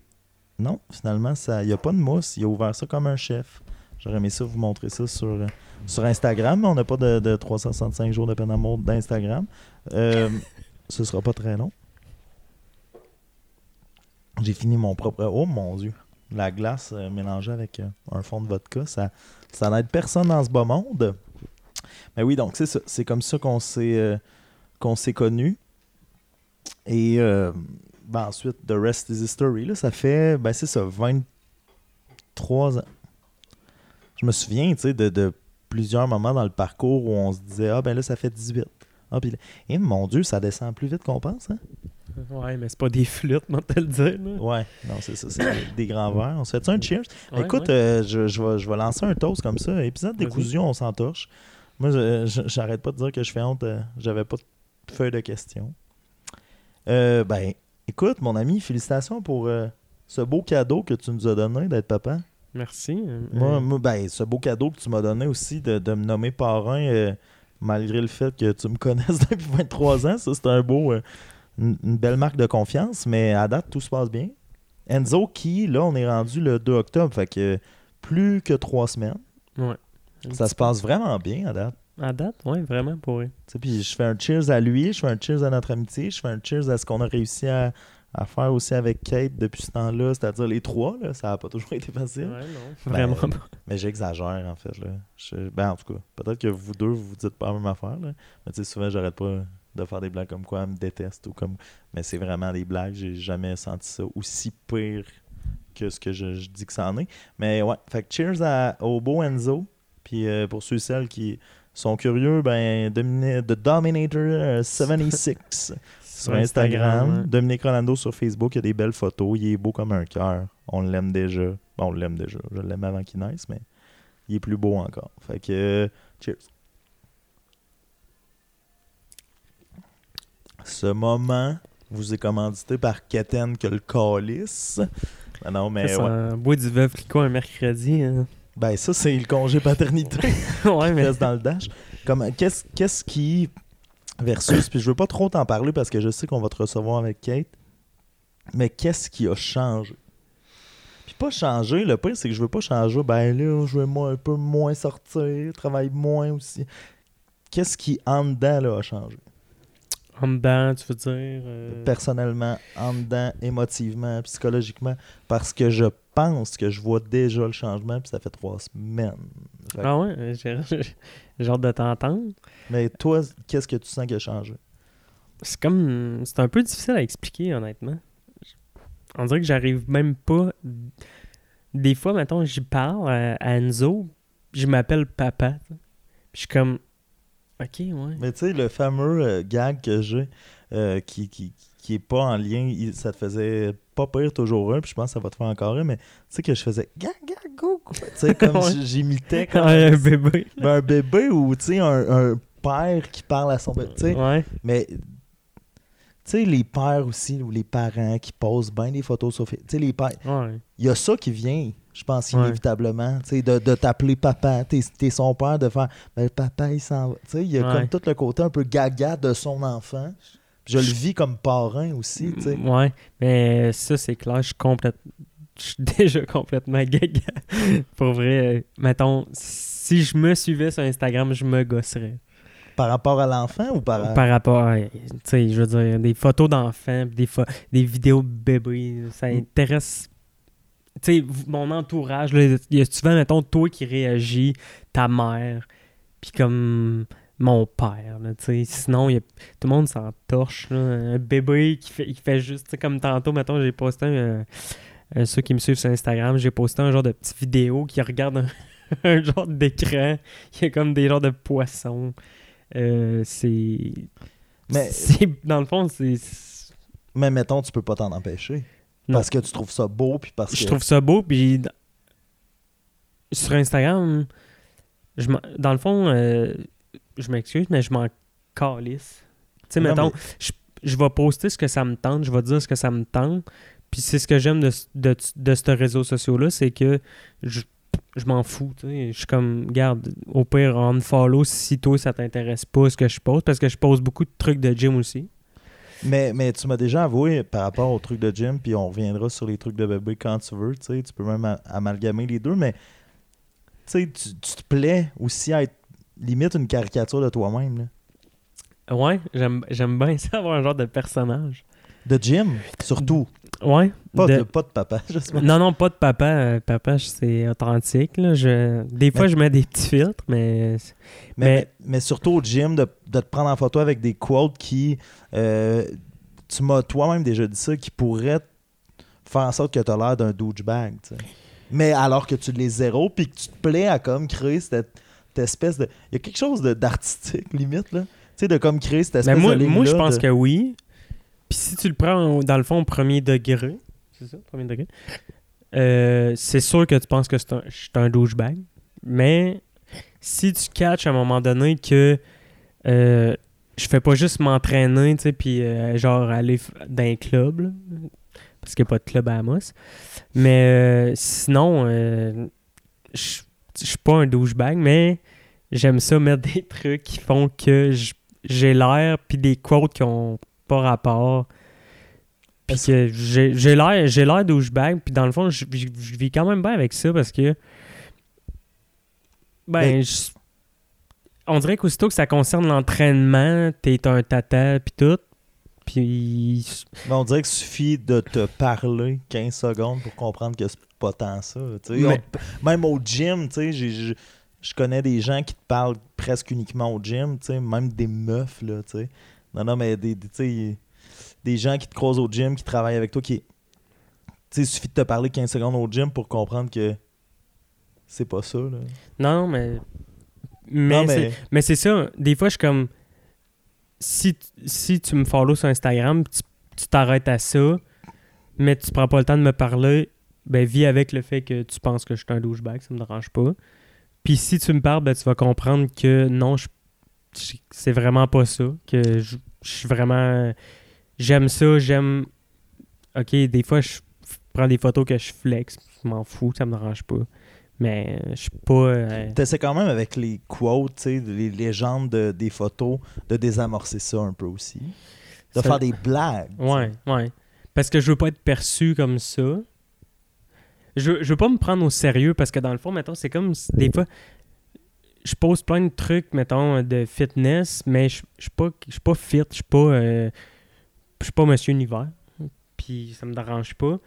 non, finalement, il n'y a pas de mousse. Il a ouvert ça comme un chef. J'aurais aimé ça vous montrer ça sur, euh, sur Instagram, on n'a pas de, de 365 jours de peine d'amour d'Instagram. Euh, ce sera pas très long. J'ai fini mon propre. Oh mon dieu! La glace euh, mélangée avec euh, un fond de vodka, ça, ça n'aide personne dans ce bas monde. Mais oui, donc c'est ça. C'est comme ça qu'on s'est qu'on s'est connus. Et ben ensuite, The Rest is History. Là, ça fait, ben c'est ça, 23 ans. Je me souviens, tu sais, de, de plusieurs moments dans le parcours où on se disait, ah ben là, ça fait 18. Ah, puis eh, mon Dieu, ça descend plus vite qu'on pense, hein? Ouais, mais c'est pas des flûtes, moi, te le dire. Là. Ouais, non, c'est ça, c'est des- grands verres. On se fait un cheers? Ouais, Écoute, ouais. euh, je, je vais, je vais lancer un toast comme ça. Épisode décousu, on s'entorche. Moi, j'arrête pas de dire que je fais honte. euh, J'avais pas de feuille de questions. Euh, ben, écoute, mon ami, félicitations pour euh, ce beau cadeau que tu nous as donné d'être papa. Merci. euh, Moi, euh, moi, ben, ce beau cadeau que tu m'as donné aussi de, de me nommer parrain, euh, malgré le fait que tu me connaisses depuis 23 ans, ça c'est un beau, euh, une, une belle marque de confiance, mais à date, tout se passe bien. Enzo, qui, là, on est rendu le 2 octobre, fait que plus que trois semaines. ouais. Ça se passe vraiment bien à date. À date, ouais, vraiment pour Puis je fais un cheers à lui, je fais un cheers à notre amitié, je fais un cheers à ce qu'on a réussi à, à faire aussi avec Kate depuis ce temps-là, c'est-à-dire les trois, là, ça n'a pas toujours été facile. Ouais, non. Ben, Vraiment pas. Mais j'exagère, en fait. Là. Je- ben, en tout cas, peut-être que vous deux, vous vous dites pas la même affaire. Là. Mais tu sais, souvent, j'arrête pas de faire des blagues comme quoi elle me déteste ou comme. Mais c'est vraiment des blagues. J'ai jamais senti ça aussi pire que ce que je, je dis que ça en est. Mais ouais, fait que cheers à, au beau Enzo. Puis euh, pour ceux et celles qui sont curieux, ben, Domini- The Dominator euh, 76 sur Instagram. ouais. Dominique Rolando sur Facebook, il y a des belles photos. Il est beau comme un cœur. On l'aime déjà. Bon, on l'aime déjà. Je l'aime avant qu'il naisse, mais il est plus beau encore. Fait que, euh, cheers. Ce moment vous est commandité par Keten que le calice. Ben non, mais Ça, ouais. ça boit du veuve Clicquot un mercredi. hein. Ben ça, c'est le congé paternité. ouais, mais. reste dans le dash. Comme, qu'est-ce, qu'est-ce qui versus, puis je veux pas trop t'en parler parce que je sais qu'on va te recevoir avec Kate, mais qu'est-ce qui a changé? Puis pas changé, le pire c'est que je veux pas changer, ben là, je veux moi, un peu moins sortir, travailler moins aussi. Qu'est-ce qui en dedans là, a changé? En dedans, tu veux dire. euh, Personnellement, en dedans, émotivement, psychologiquement, parce que je pense que je vois déjà le changement, puis ça fait trois semaines. Fait Ah ouais, j'ai hâte de t'entendre. Mais toi, qu'est-ce que tu sens qui a changé? C'est comme. C'est un peu difficile à expliquer, honnêtement. On dirait que j'arrive même pas. Des fois, mettons, j'y parle à, Enzo, je m'appelle papa. Puis je suis comme. Ok, ouais. Mais tu sais, le fameux euh, gag que j'ai, euh, qui, qui, qui est pas en lien, il- ça te faisait pas pire toujours un, puis je pense que ça va te faire encore un, mais tu sais que je faisais gag, gag, go. Tu sais, comme Ouais. j'imitais comme Ouais, un bébé. ben, un bébé ou tu sais, un, un père qui parle à son bébé. Tu sais, Ouais. mais tu sais, les pères aussi, ou les parents qui posent bien des photos sur Facebook. Tu sais, les pères, Ouais. il y a ça qui vient, je pense, inévitablement, tu sais, de, de t'appeler papa, t'es es son père, de faire, ben, papa, il s'en va. Tu sais, il y a Ouais. comme tout le côté un peu gaga de son enfant. Je le vis comme parrain aussi, tu sais. Ouais. Mais ça, c'est clair, je suis déjà complètement gaga. Pour vrai, mettons, si je me suivais sur Instagram, je me gosserais. Par rapport à l'enfant ou par... Par rapport à, tu sais, je veux dire, des photos d'enfants, des, des vidéos de bébés, ça Mm. intéresse, sais, mon entourage, là, il y a souvent, mettons, toi qui réagis, ta mère, puis comme mon père. là, tu sais. Sinon, y a- tout le monde s'en torche. là. Un bébé qui fait, qui fait juste, comme tantôt, mettons, j'ai posté un. euh, ceux qui me suivent sur Instagram, j'ai posté un genre de petite vidéo qui regarde un, un genre d'écran. Il y a comme des genres de poissons. Euh, c'est. Mais- Dans le fond, c'est. Mais mettons, tu peux pas t'en empêcher. Non. Parce que tu trouves ça beau, puis parce Je que... trouve ça beau, puis sur Instagram, je dans le fond, euh, je m'excuse, mais je m'en calisse. Tu sais, mettons, mais- je, je vais poster ce que ça me tente, je vais dire ce que ça me tente, puis c'est ce que j'aime de, ce- de, de ce réseau social-là, c'est que je, je m'en fous, tu sais. Je suis comme, garde, au pire, on follow si toi, ça t'intéresse pas ce que je pose, parce que je pose beaucoup de trucs de gym aussi. Mais, mais tu m'as déjà avoué par rapport aux trucs de gym, puis on reviendra sur les trucs de bébé quand tu veux, tu sais, tu peux même amalgamer les deux, mais tu tu te plais aussi à être limite une caricature de toi-même. Ouais, j'aime j'aime bien ça, avoir un genre de personnage. De gym, surtout. Ouais. Pas de- de, pas de papa, j'espère. Non, non, pas de papa. Euh, Papa, c'est authentique. Là. Je... Des fois, Mais- je mets des petits filtres, mais. Mais, mais, mais surtout au gym, de, de te prendre en photo avec des quotes qui. euh, tu m'as toi-même déjà dit ça, qui pourraient faire en sorte que tu as l'air d'un douchebag. tu sais. Mais alors que tu les zéro, puis que tu te plais à comme créer cette, cette espèce de. Il y a quelque chose d'artistique, limite, là. Tu sais, de comme créer cette espèce Mais moi, de. moi je pense de- que oui. Puis si tu le prends, dans le fond, au premier degré, c'est ça, premier degré, euh, c'est sûr que tu penses que c'est un, je suis un douchebag. Mais si tu catches à un moment donné que euh, je fais pas juste m'entraîner, tu sais, puis euh, genre aller dans un club, parce qu'il n'y a pas de club à Amos. Mais euh, sinon, je suis pas un douchebag, mais j'aime ça mettre des trucs qui font que j'ai l'air, puis des quotes qui ont pas rapport. Puis que j'ai l'air j'ai l'air douchebag, puis dans le fond, je, vis quand même bien avec ça parce que. Ben, Mais- je- on dirait qu'aussitôt que ça concerne l'entraînement, t'es un tata, puis tout. Puis. Mais on dirait qu'il suffit de te parler 15 secondes pour comprendre que c'est pas tant ça. Mais- On- même au gym, tu sais, je connais des gens qui te parlent presque uniquement au gym, tu sais, même des meufs, là, tu sais. Non, non, mais des, des, gens qui te croisent au gym, qui travaillent avec toi, qui... Tu sais, il suffit de te parler 15 secondes au gym pour comprendre que c'est pas ça, là. Non, mais. Mais, mais... Mais c'est ça, des fois, je suis comme. Si, si tu me follow sur Instagram, tu t'arrêtes à ça, mais tu prends pas le temps de me parler, ben vis avec le fait que tu penses que je suis un douchebag, ça me dérange pas. Puis si tu me parles, ben tu vas comprendre que non, je- je- c'est vraiment pas ça, que je je suis vraiment. J'aime ça, j'aime. Ok, des fois, je prends des photos que je flex, je m'en fous, ça me dérange pas. Mais je suis pas. euh, T'essaies quand même avec les quotes, tu sais, les légendes de- des photos, de désamorcer ça un peu aussi. De Ça- faire des blagues. Ouais, ouais. Parce que je veux pas être perçu comme ça. Je, je veux pas me prendre au sérieux parce que dans le fond, mettons, c'est comme des fois, je pose plein de trucs, mettons, de fitness, mais je je suis pas, pas fit, je suis pas, euh, pas Monsieur Univers. Puis ça me dérange pas.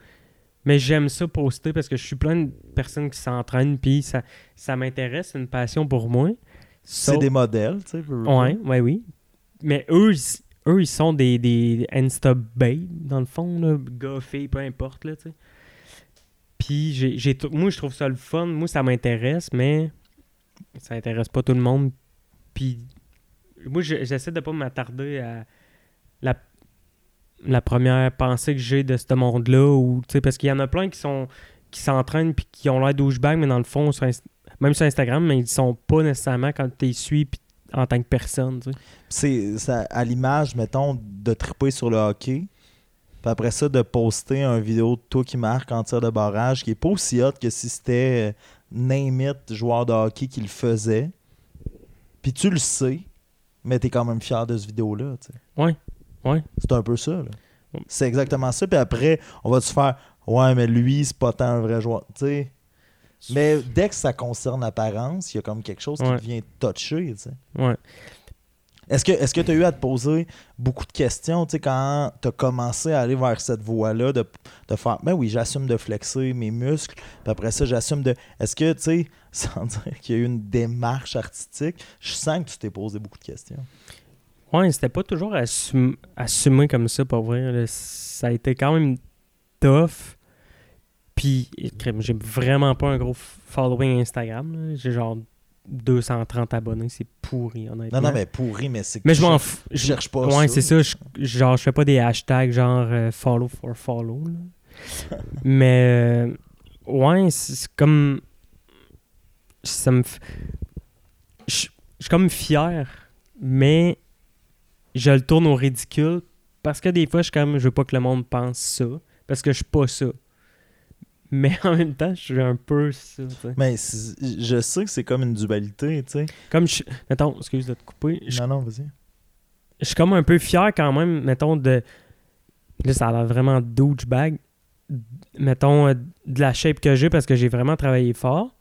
Mais j'aime ça poster parce que je suis plein de personnes qui s'entraînent, puis ça, ça m'intéresse, c'est une passion pour moi. C'est des modèles, tu sais. Ouais, ouais, oui. Mais eux, ils- eux ils sont des, des Insta babes, dans le fond, là, gars, filles, peu importe, là, tu sais. Puis, j'ai, j'ai moi, je trouve ça le fun. Moi, ça m'intéresse, mais ça intéresse pas tout le monde. Puis, moi, je- j'essaie de pas m'attarder à la, première pensée que j'ai de ce monde-là, parce qu'il y en a plein qui sont qui s'entraînent puis qui ont l'air douchebag, mais dans le fond, sur même sur Instagram, mais ils sont pas nécessairement quand tu les suis en tant que personne, c'est à l'image, mettons, de triper sur le hockey. Puis après ça, de poster un vidéo de toi qui marque en tir de barrage qui est pas aussi hot que si c'était euh, name it, joueur de hockey qui le faisait. Puis tu le sais, mais t'es quand même fier de ce vidéo-là. Ouais, ouais. C'est un peu ça. là. C'est exactement ça. Puis après, on va se faire Ouais, mais lui, c'est pas tant un vrai joueur. Mais dès que ça concerne l'apparence, il y a comme quelque chose qui Ouais. tu sais. Ouais. Est-ce que que tu as eu à te poser beaucoup de questions, quand tu as commencé à aller vers cette voie-là, de, de faire, ben oui, j'assume de flexer mes muscles, puis après ça, j'assume de... Est-ce que, tu sais, sans dire qu'il y a eu une démarche artistique, je sens que tu t'es posé beaucoup de questions. Ouais, c'était pas toujours assum- assumé comme ça, pour vrai. Ça a été quand même tough. Puis, j'ai vraiment pas un gros following Instagram. J'ai genre 230 abonnés. C'est pourri, honnêtement. Non, non, mais pourri, mais c'est que Mais je m'en je cherche pas Ouais, c'est ça. Je, genre, je fais pas des hashtags genre euh, follow for follow. là. Mais, euh, ouais, c'est c'est comme. Ça me. f- Je je suis comme fier, mais je le tourne au ridicule parce que des fois, je suis comme. Je veux pas que le monde pense ça parce que je suis pas ça. Mais en même temps, je suis un peu ça. Mais je sais que c'est comme une dualité, tu sais. Comme je. Mettons, excuse de te couper. Je Non, non, vas-y. je suis comme un peu fier quand même, mettons, de. Là, ça a l'air vraiment douchebag. Mettons, euh, de la shape que j'ai parce que j'ai vraiment travaillé fort.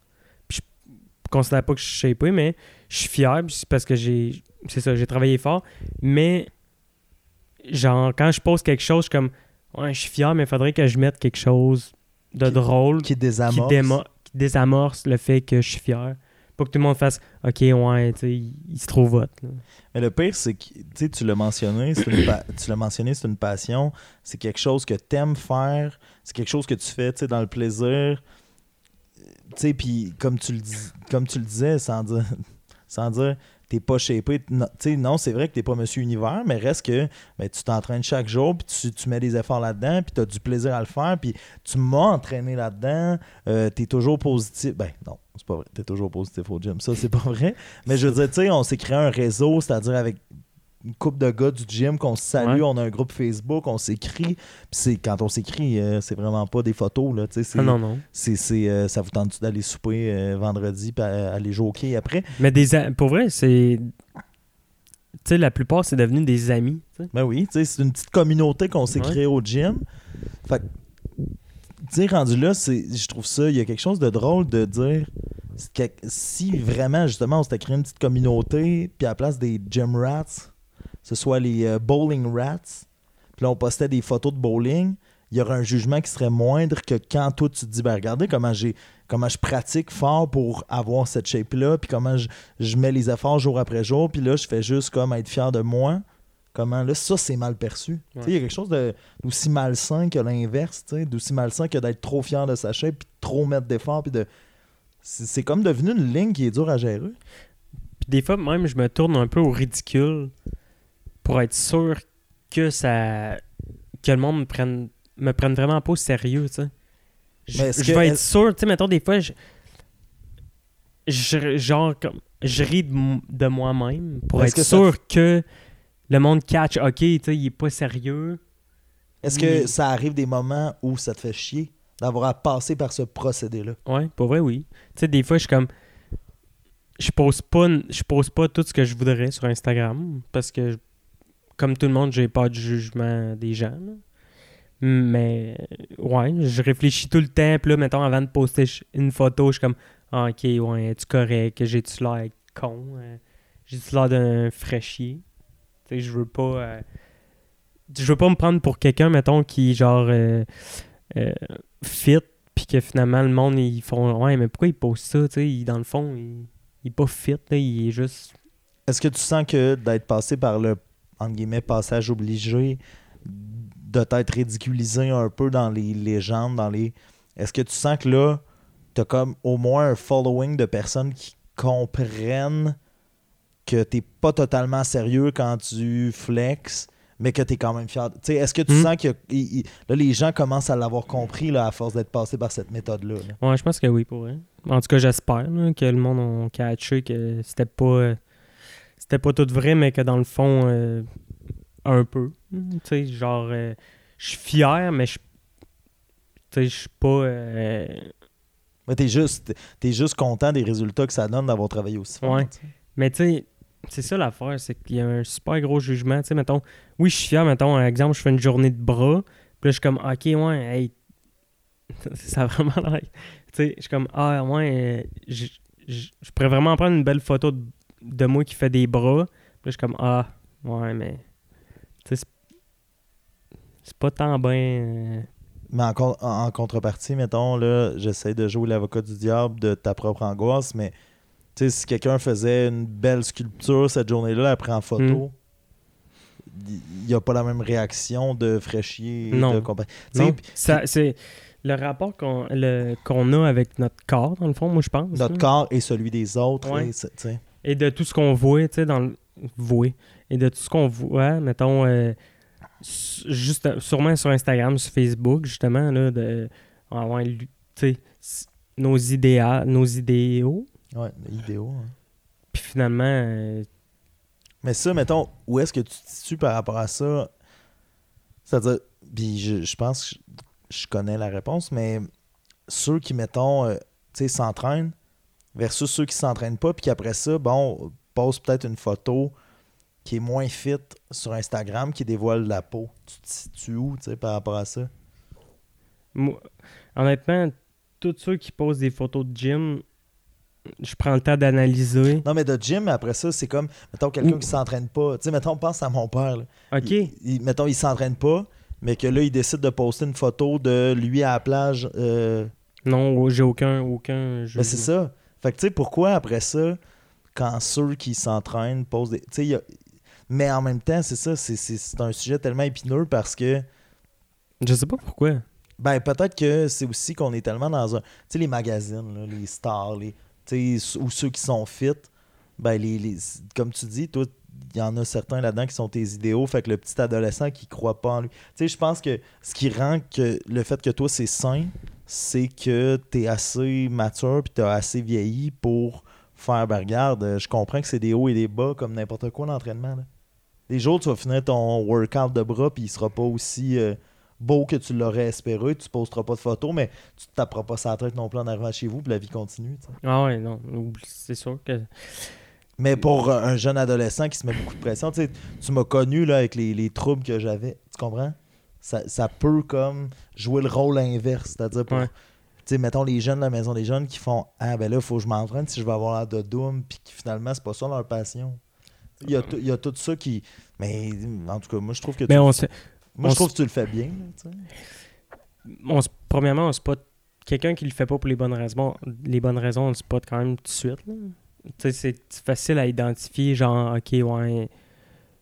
Puis je considère pas que je suis shapé, mais je suis fier parce que j'ai. C'est ça, j'ai travaillé fort. Mais, genre, quand je pose quelque chose, je suis comme. Ouais, je suis fier, mais il faudrait que je mette quelque chose de Qui- drôle Qui qui, désamorce. démo- qui désamorce le fait que je suis fier. Pas que tout le monde fasse Ok, ouais, tu il, il se trouve hot. là. Mais le pire, c'est que, tu sais, tu l'as mentionné, c'est une pa- tu l'as mentionné, c'est une passion, c'est quelque chose que t'aimes faire, c'est quelque chose que tu fais, tu sais, dans le plaisir. Tu sais, puis comme tu le dis, comme tu le disais, sans dire, sans dire, t'es pas shapé, non, c'est vrai que t'es pas Monsieur Univers, mais reste que, ben, tu t'entraînes chaque jour, puis tu, tu mets des efforts là-dedans, puis t'as du plaisir à le faire, puis tu m'as entraîné là-dedans, euh, t'es toujours positif, ben non, c'est pas vrai, t'es toujours positif au gym, ça c'est pas vrai, mais je veux dire, tu sais, on s'est créé un réseau, c'est-à-dire avec une couple de gars du gym qu'on se salue, Ouais. on a un groupe Facebook, on s'écrit. Puis c'est quand on s'écrit, euh, c'est vraiment pas des photos là, tu sais, c'est Ah non, non. c'est euh, ça vous tente d'aller souper euh, vendredi puis aller hockey après? Mais des a- pour vrai, c'est. Tu sais, la plupart, c'est devenu des amis. Ben oui, tu sais, c'est une petite communauté qu'on s'est Ouais. créée au gym. Fait tu sais, rendu là, c'est, je trouve ça, il y a quelque chose de drôle de dire que- si vraiment, justement, on s'était créé une petite communauté, puis à la place des gym rats, ce soit les euh, bowling rats, puis là, on postait des photos de bowling, il y aurait un jugement qui serait moindre que quand toi, tu te dis, ben regardez comment j'ai comment je pratique fort pour avoir cette shape-là, puis comment je, je mets les efforts jour après jour, puis là, je fais juste comme être fier de moi. Comment là, ça, c'est mal perçu. Tu sais, Il y a quelque chose d'aussi malsain que l'inverse, tu sais, d'aussi malsain que d'être trop fier de sa shape, puis de trop mettre d'efforts, puis de. C'est c'est comme devenu une ligne qui est dure à gérer. Puis des fois, même, je me tourne un peu au ridicule pour être sûr que ça. que le monde me prenne, me prenne vraiment pas au sérieux, tu sais. Je, vais être sûr, tu sais, mettons, des fois, je. je- genre, comme. Je ris de, moi-même pour être que ça sûr que le monde catch, ok, tu sais, il est pas sérieux. Est-ce que ça arrive des moments où ça te fait chier d'avoir à passer par ce procédé-là? Ouais, pour vrai, oui. Tu sais, des fois, je suis comme. Je pose pas je pose pas tout ce que je voudrais sur Instagram parce que, comme tout le monde, j'ai pas de jugement des gens. Mais, ouais, je réfléchis tout le temps. Puis là, mettons, avant de poster une photo, je suis comme, ah, ok, ouais, es-tu correct? J'ai-tu l'air con? Euh, J'ai-tu l'air d'un fraîchier? Tu sais, je veux pas. euh, Je veux pas me prendre pour quelqu'un, mettons, qui, genre, euh, euh, fit puis que finalement le monde ils font ouais mais pourquoi il pose ça tu sais dans le fond il, il est pas fit là, il est juste Est-ce que tu sens que d'être passé par le entre guillemets, passage obligé, de t'être ridiculisé un peu dans les légendes, dans les. Est-ce que tu sens que là, t'as comme au moins un following de personnes qui comprennent que t'es pas totalement sérieux quand tu flexes, mais que t'es quand même fier. Tu sais, est-ce que tu Mm. sens que là, les gens commencent à l'avoir compris là, à force d'être passé par cette méthode-là? là? ouais je pense que oui pour vrai en tout cas j'espère que le monde a catché que c'était pas euh, c'était pas tout vrai mais que dans le fond euh, un peu tu sais genre euh, je suis fier mais je tu sais je suis pas euh, Mais t'es juste, t'es juste content des résultats que ça donne d'avoir travaillé aussi fort. Ouais. Mais tu sais, c'est ça l'affaire, c'est qu'il y a un super gros jugement. Tu sais, mettons, oui, je suis fier, mettons, un exemple, je fais une journée de bras, puis là, je suis comme, ok, ouais, hey, ça a vraiment l'air. Tu sais, je suis comme, ah, ouais, je, je- je pourrais vraiment prendre une belle photo de, de moi qui fait des bras, je suis comme, ah, ouais, mais. Tu sais, c'est- pas tant bien. euh, Mais en, con- en- en contrepartie, mettons, là, j'essaie de jouer l'avocat du diable de ta propre angoisse, mais tu sais, si quelqu'un faisait une belle sculpture cette journée-là, après en photo, il n'y a pas la même réaction de fraîchier. Non. de compa- Non, puis ça, c'est le rapport qu'on le- qu'on a avec notre corps, dans le fond, moi, je pense. notre là. corps et celui des autres. Ouais. et c'est- tu sais. Et de tout ce qu'on voit, tu sais, dans le. Voué. Et de tout ce qu'on voit, mettons, euh, juste, sûrement sur Instagram, sur Facebook, justement, là, de. avoir tu sais, nos idéaux, nos idéaux. Ouais, idéaux. hein. Puis finalement, euh, Mais ça, mettons, où est-ce que tu te situes par rapport à ça? C'est-à-dire, puis je, je pense que je, je connais la réponse, mais ceux qui, mettons, euh, tu sais, s'entraînent versus ceux qui s'entraînent pas, puis qu'après ça, bon, pose peut-être une photo qui est moins fit sur Instagram, qui dévoile la peau. Tu te situes où, tu sais, par rapport à ça? moi, honnêtement, tous ceux qui posent des photos de gym, je prends le temps d'analyser. Non, mais de gym, après ça, c'est comme, mettons, quelqu'un qui s'entraîne pas. Tu sais, mettons, pense à mon père, là. OK. Il- il- mettons, il s'entraîne pas, mais que là, il décide de poster une photo de lui à la plage. euh, Non, j'ai aucun. aucun ben, c'est ça. Fait que, tu sais, pourquoi après ça, quand ceux qui s'entraînent posent des. Tu sais, il y a- Mais en même temps, c'est ça, c'est- un sujet tellement épineux parce que. Je sais pas pourquoi. Ben, peut-être que c'est aussi qu'on est tellement dans un. Tu sais, les magazines, là, les stars, les. Tu sais, ou ceux qui sont fit, ben, les, les- comme tu dis, toi, il y en a certains là-dedans qui sont tes idéaux. Fait que le petit adolescent qui croit pas en lui. Tu sais, je pense que ce qui rend que le fait que toi, c'est sain, c'est que tu es assez mature puis tu as assez vieilli pour faire, ben, regarde, euh, je comprends que c'est des hauts et des bas comme n'importe quoi l'entraînement. Les jours, tu vas finir ton workout de bras puis il sera pas aussi. euh, beau que tu l'aurais espéré, tu posteras pas de photos, mais tu te taperas pas sa tête non plus en arrivant chez vous, puis la vie continue. Ah ouais, non. C'est sûr que. Mais pour euh, un jeune adolescent qui se met beaucoup de pression, tu m'as connu là, avec les, les troubles que j'avais, tu comprends? Ça, ça peut comme jouer le rôle inverse, c'est-à-dire pour, Ouais. tu sais, mettons les jeunes de la maison des jeunes qui font Ah ben là, il faut que je m'entraîne si je veux avoir l'air de doom, puis qui finalement, c'est pas ça leur passion. Il y, a tout- il y a tout ça qui. Mais en tout cas, moi je trouve que tu, on se, moi, on je trouve que tu le fais bien. là, tu on se- premièrement, on spot quelqu'un qui le fait pas pour les bonnes raisons. Les bonnes raisons, on le spot quand même tout de suite. là. Tu c'est facile à identifier, genre, ok, ouais.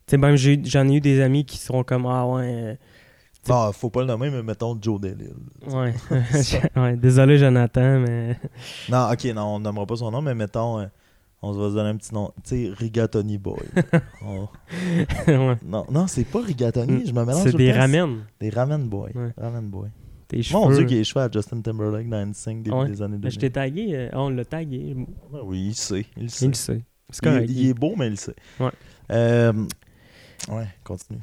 Tu sais, même j'en ai eu des amis qui seront comme, ah ouais, Bon, faut pas le nommer, mais mettons Joe Delille. ouais. ouais. Désolé, Jonathan, mais. Non, ok, non, on nommera pas son nom, mais mettons, euh, on se va se donner un petit nom. Tu sais, Rigatoni Boy. On- ouais. Non, non c'est pas Rigatoni, je me mélange. C'est des ramen. Des Ramen Boy. Ouais. Ramen Boy. Tes cheveux. Mon dieu, qu'il est cheveux à Justin Timberlake dans NSYNC début Ouais. des années Ben, je 2000. t'ai tagué. euh, on l'a tagué. Ah oui, il sait. Il sait. Il sait. C'est Il, correct. il est beau, mais il sait. Ouais. Euh, ouais, continue.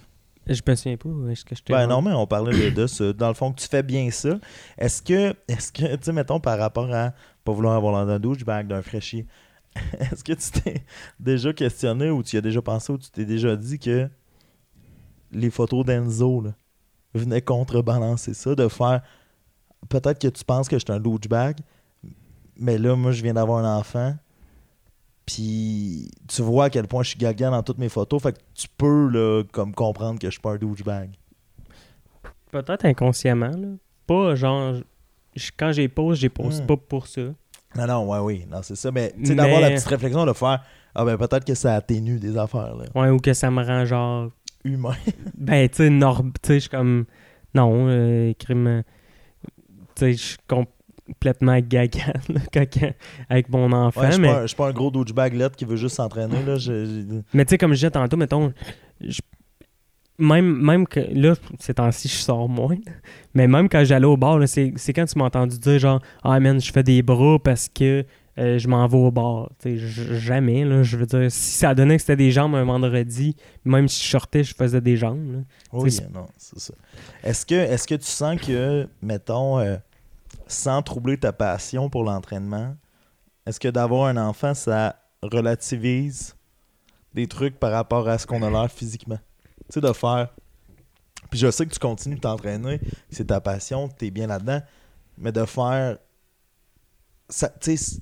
Je me souviens pas. Est-ce que je t'ai. Ben non, mais on parlait de, ça. Dans le fond, que tu fais bien ça. Est-ce que, est-ce que, tu sais, mettons, par rapport à pas vouloir avoir l'air d'un douchebag, d'un fraîchier, est-ce que tu t'es déjà questionné ou tu y as déjà pensé ou tu t'es déjà dit que les photos d'Enzo là, venaient contrebalancer ça, de faire peut-être que tu penses que je suis un douchebag, mais là, moi, je viens d'avoir un enfant. Puis tu vois à quel point je suis gaga dans toutes mes photos. Fait que tu peux là, comme comprendre que je suis pas un douchebag. Peut-être inconsciemment. Là. Pas genre. Quand j'ai pose, j'ai pose Hmm. pas pour ça. Non, non, ouais, oui, non, c'est ça. Mais tu sais, d'avoir Mais- la petite réflexion de faire Ah ben peut-être que ça atténue des affaires là. Ouais, ou que ça me rend genre. Humain. Ben, tu sais, norm- tu sais, je suis comme. Non, euh, crime. Tu sais, je suis complètement gaga avec mon enfant. Ouais, je suis mais pas, un- je suis pas un gros douchebag qui veut juste s'entraîner. Là. Je- je- mais tu sais, comme je disais tantôt, mettons. je- même, même que là, ces temps-ci, je sors moins. Mais même quand j'allais au bar, c'est quand tu m'as entendu dire genre, ah man, je fais des bras parce que euh, je m'en vais au bar. Jamais, là. Je veux dire, si ça donnait que c'était des jambes un vendredi, même si je sortais, je faisais des jambes. là. Oui, C'est- non, c'est ça. Est-ce que, est que tu sens que, mettons, euh, sans troubler ta passion pour l'entraînement, est-ce que d'avoir un enfant, ça relativise des trucs par rapport à ce qu'on a l'air physiquement? Tu sais, de faire. Puis je sais que tu continues de t'entraîner, c'est ta passion, tu es bien là-dedans, mais de faire. ça- Tu sais,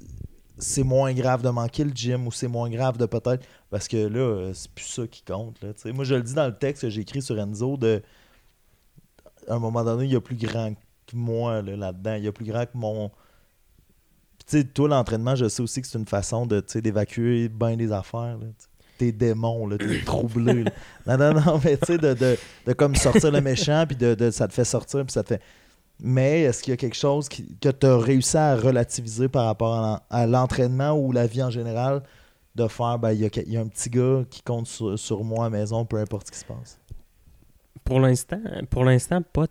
c'est moins grave de manquer le gym ou c'est moins grave de peut-être. Parce que là, euh, c'est plus ça qui compte. Là. Moi, je le dis dans le texte que j'ai écrit sur Enzo de. À un moment donné, il y a plus grand que moi là, là-dedans. Il y a plus grand que mon. Puis, Tu sais, toi, l'entraînement, je sais aussi que c'est une façon de, tu sais, d'évacuer bien des affaires. Là. Tes démons, là, t'es troublé. là. Non, non, non, mais tu sais, de, de, de comme sortir le méchant, puis de, de- ça te fait sortir, puis ça te fait. Mais est-ce qu'il y a quelque chose qui- que tu as réussi à relativiser par rapport à l'en- à l'entraînement ou la vie en général de faire, ben, il y, a que- il y a un petit gars qui compte sur, sur moi à la maison, peu importe ce qui se passe? Pour l'instant, pour l'instant, pas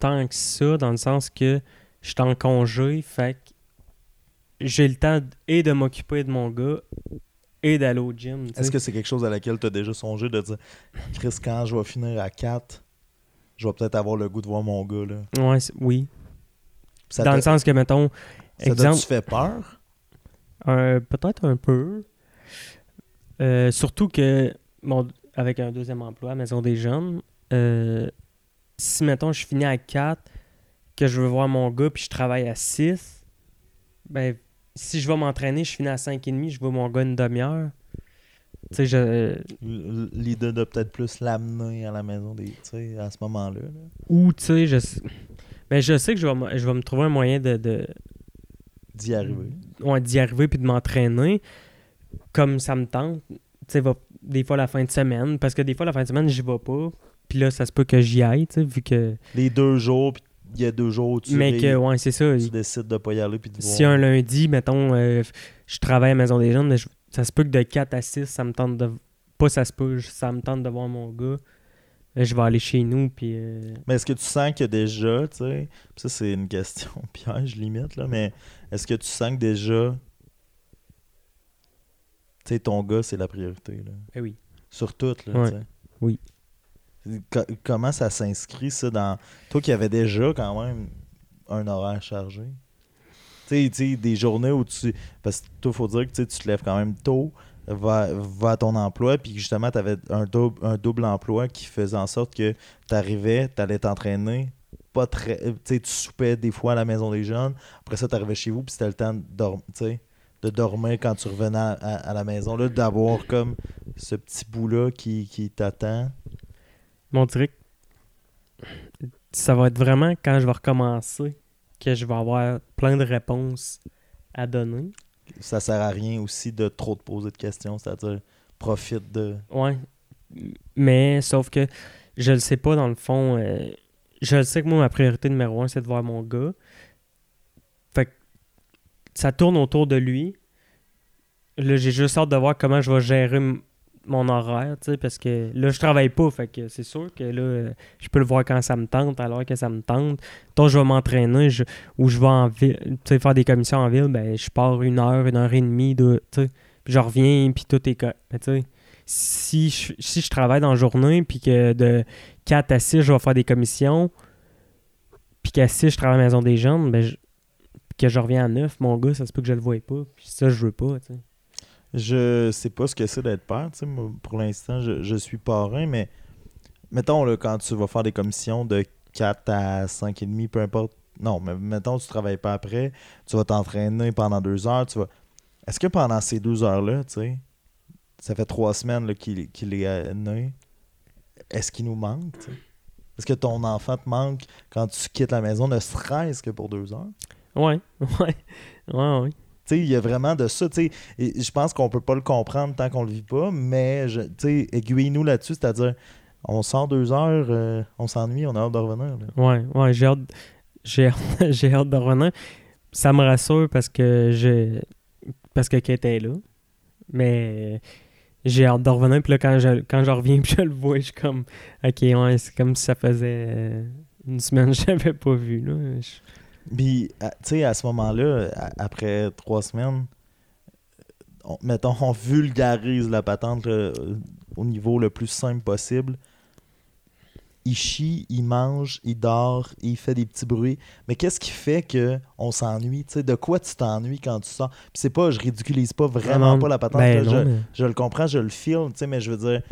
tant que ça, dans le sens que je suis en congé, fait que j'ai le temps et de m'occuper de mon gars et d'aller au gym. Est-ce que c'est quelque chose à laquelle tu as déjà songé de dire, Chris, quand je vais finir à 4, je vais peut-être avoir le goût de voir mon gars. Là? Ouais, c'est- oui. Ça dans le sens que, mettons, ça exemple, fait peur? un- peut-être un peu. Euh, surtout que, bon, avec un deuxième emploi à Maison des Jeunes, euh, si, mettons, je finis à 4, que je veux voir mon gars, puis je travaille à 6, ben, si je vais m'entraîner, je finis à 5h30, je vois mon gars une demi-heure. Tu sais, je, L'idée de peut-être plus l'amener à la maison des, tu sais, à ce moment-là. là. ou, tu sais, je, sais- ben, je sais que je vais, me- je vais me trouver un moyen de, de, D'y arriver. ouais, d'y arriver puis de m'entraîner comme ça me tente. Tu sais, va- des fois la fin de semaine, parce que des fois la fin de semaine, j'y vais pas. Puis là, ça se peut que j'y aille, tu sais, vu que. Les deux jours, puis il y a deux jours où tu, Mais que, ouais, c'est ça. tu décides de pas y aller puis de Si voir. un lundi, mettons, euh, je travaille à la Maison des Jeunes, je- ça se peut que de 4 à 6, ça me tente de. Pas ça se peut, ça me tente de voir mon gars. Là, je vais aller chez nous, puis. euh, Mais est-ce que tu sens que déjà, tu sais, ça c'est une question piège limite, là, mais est-ce que tu sens que déjà, tu sais, ton gars c'est la priorité, là, eh oui. sur tout, là, Ouais. tu sais? Oui. Co- comment ça s'inscrit, ça, dans... Toi qui avais déjà quand même un horaire chargé? Tu sais, des journées où tu... Parce que toi, faut dire que tu te lèves quand même tôt, va, va à ton emploi, puis justement, tu avais un double, un double emploi qui faisait en sorte que tu arrivais, tu allais t'entraîner, pas très... euh, Tu soupais des fois à la maison des jeunes, après ça, tu arrivais chez vous, puis c'était le temps de, dormir quand tu revenais à, la maison, d'avoir comme ce petit bout-là qui, qui t'attend. Mais on dirait que ça va être vraiment quand je vais recommencer que je vais avoir plein de réponses à donner. ça sert à rien aussi de trop te poser de questions, c'est-à-dire profite de. Ouais. Mais sauf que je le sais pas dans le fond. euh, je le sais que moi, ma priorité numéro un, c'est de voir mon gars. Fait que ça tourne autour de lui. Là, j'ai juste hâte de voir comment je vais gérer mon horaire, tu sais, parce que là, je travaille pas, fait que c'est sûr que là, je peux le voir quand ça me tente, alors que ça me tente. Donc, je vais m'entraîner, ou je vais en ville, faire des commissions en ville, ben, je pars une heure, une heure et demie, de, tu sais, puis je reviens, puis tout est... tu sais, si je, travaille dans la journée, puis que de 4 à 6, je vais faire des commissions, puis qu'à 6, je travaille à la maison des jeunes, ben, que je reviens à 9, mon gars, ça se peut que je le voie pas, puis ça, je veux pas, tu sais. Je sais pas ce que c'est d'être père, moi, pour l'instant, je, je suis parrain, mais mettons, là, quand tu vas faire des commissions de 4 à 5 et demi, peu importe. Non, mais mettons, tu travailles pas après, tu vas t'entraîner pendant deux heures, tu vas. Est-ce que pendant ces deux heures-là, tu sais, ça fait trois semaines qu'il qu'il est euh, né, est-ce qu'il nous manque? Est-ce que ton enfant te manque quand tu quittes la maison, ne serait-ce que pour deux heures? Ouais, ouais, ouais, ouais. Il y a vraiment de ça. je pense qu'on peut pas le comprendre tant qu'on le vit pas, mais aiguille-nous là-dessus, c'est-à-dire, on sort deux heures, euh, on s'ennuie, on a hâte de revenir. là. Ouais, ouais, j'ai hâte, j'ai hâte, de revenir. Ça me rassure parce que je, parce que Kate est là. Mais j'ai hâte de revenir. Puis là, quand je, reviens, puis je le vois, je suis comme, ok, ouais, c'est comme si ça faisait euh, une semaine que je l'avais pas vu. Puis, tu sais, à ce moment-là, après trois semaines, on- mettons, on vulgarise la patente là, au niveau le plus simple possible. Il chie, il mange, il dort, il fait des petits bruits. Mais qu'est-ce qui fait que on s'ennuie? Tu sais, de quoi tu t'ennuies quand tu sors? Puis c'est pas, je ridiculise pas vraiment non, pas la patente. ben là, je, non, mais- je le comprends, je le feel, tu sais, mais je veux dire,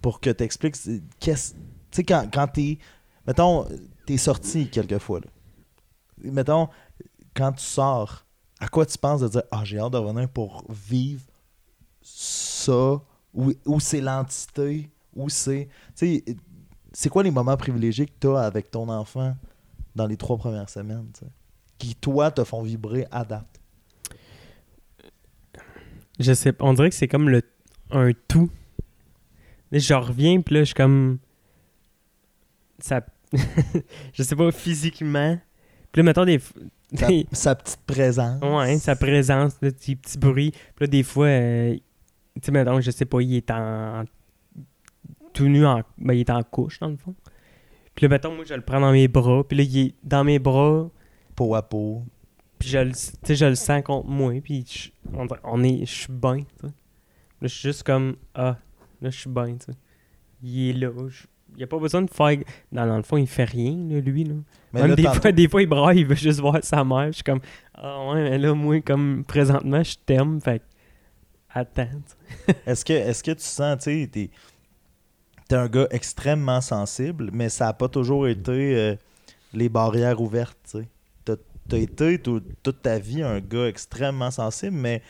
pour que tu expliques, qu'est-ce. Tu sais, quand, quand t'es. Mettons, t'es sorti quelquefois, là. Mettons, quand tu sors, à quoi tu penses de dire, ah, j'ai hâte de revenir pour vivre ça, ou, ou c'est l'entité, ou c'est. Tu sais, c'est quoi les moments privilégiés que tu as avec ton enfant dans les trois premières semaines, qui, toi, te font vibrer à date? Je sais. On dirait que c'est comme le un tout. Je reviens, puis là, je suis comme. Ça. je sais pas, physiquement. Puis là, mettons des. Sa, sa petite présence. Ouais, sa présence, le petit, petit bruit. Puis là, des fois, euh, tu sais, mettons, je sais pas, il est en. tout nu, en, ben, il est en couche, dans le fond. Puis là, mettons, moi, je le prends dans mes bras. Puis là, il est dans mes bras. Peau à peau. Puis je le, je le sens contre moi. Puis je, on, est, je suis bien, tu sais. Là, je suis juste comme, ah, là, je suis bien, tu sais. Il est là. je- il a pas besoin de faire. Dans, dans le fond, il fait rien, là, lui, là. Mais Même là, des, tantôt- fois, des fois, il braille, il veut juste voir sa mère. Je suis comme, ah ouais, mais là, moi, comme présentement, je t'aime, fait que attends. Est-ce que, est que tu sens, tu sais, t'es t'es un gars extrêmement sensible, mais ça n'a pas toujours été euh, les barrières ouvertes, tu sais? T'as t'as été tout- toute ta vie un gars extrêmement sensible, mais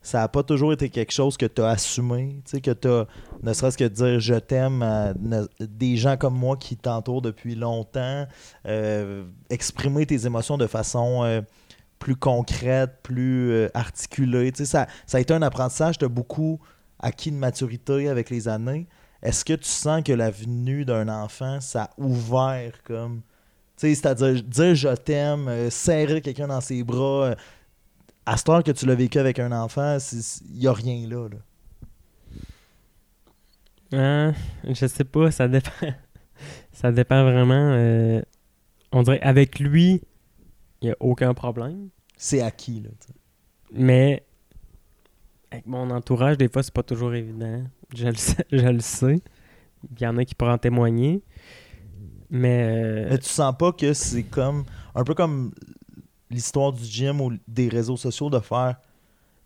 ça n'a pas toujours été quelque chose que tu as assumé, que tu as, ne serait-ce que dire je t'aime à des gens comme moi qui t'entourent depuis longtemps, euh, exprimer tes émotions de façon euh, plus concrète, plus euh, articulée. Ça, ça a été un apprentissage, tu as beaucoup acquis de maturité avec les années. Est-ce que tu sens que la venue d'un enfant, ça a ouvert comme. C'est-à-dire dire je t'aime, serrer quelqu'un dans ses bras. Euh, à cette heure que tu l'as vécu avec un enfant, il n'y a rien là. là. Hein, je sais pas, ça dépend. ça dépend vraiment. euh, on dirait, avec lui, il n'y a aucun problème. C'est acquis. Là. Mais avec mon entourage, des fois, c'est pas toujours évident. Je le sais. Je le sais. Il y en a qui pourraient en témoigner. Mais. euh, Mais tu sens pas que c'est comme. Un peu comme l'histoire du gym ou des réseaux sociaux de faire.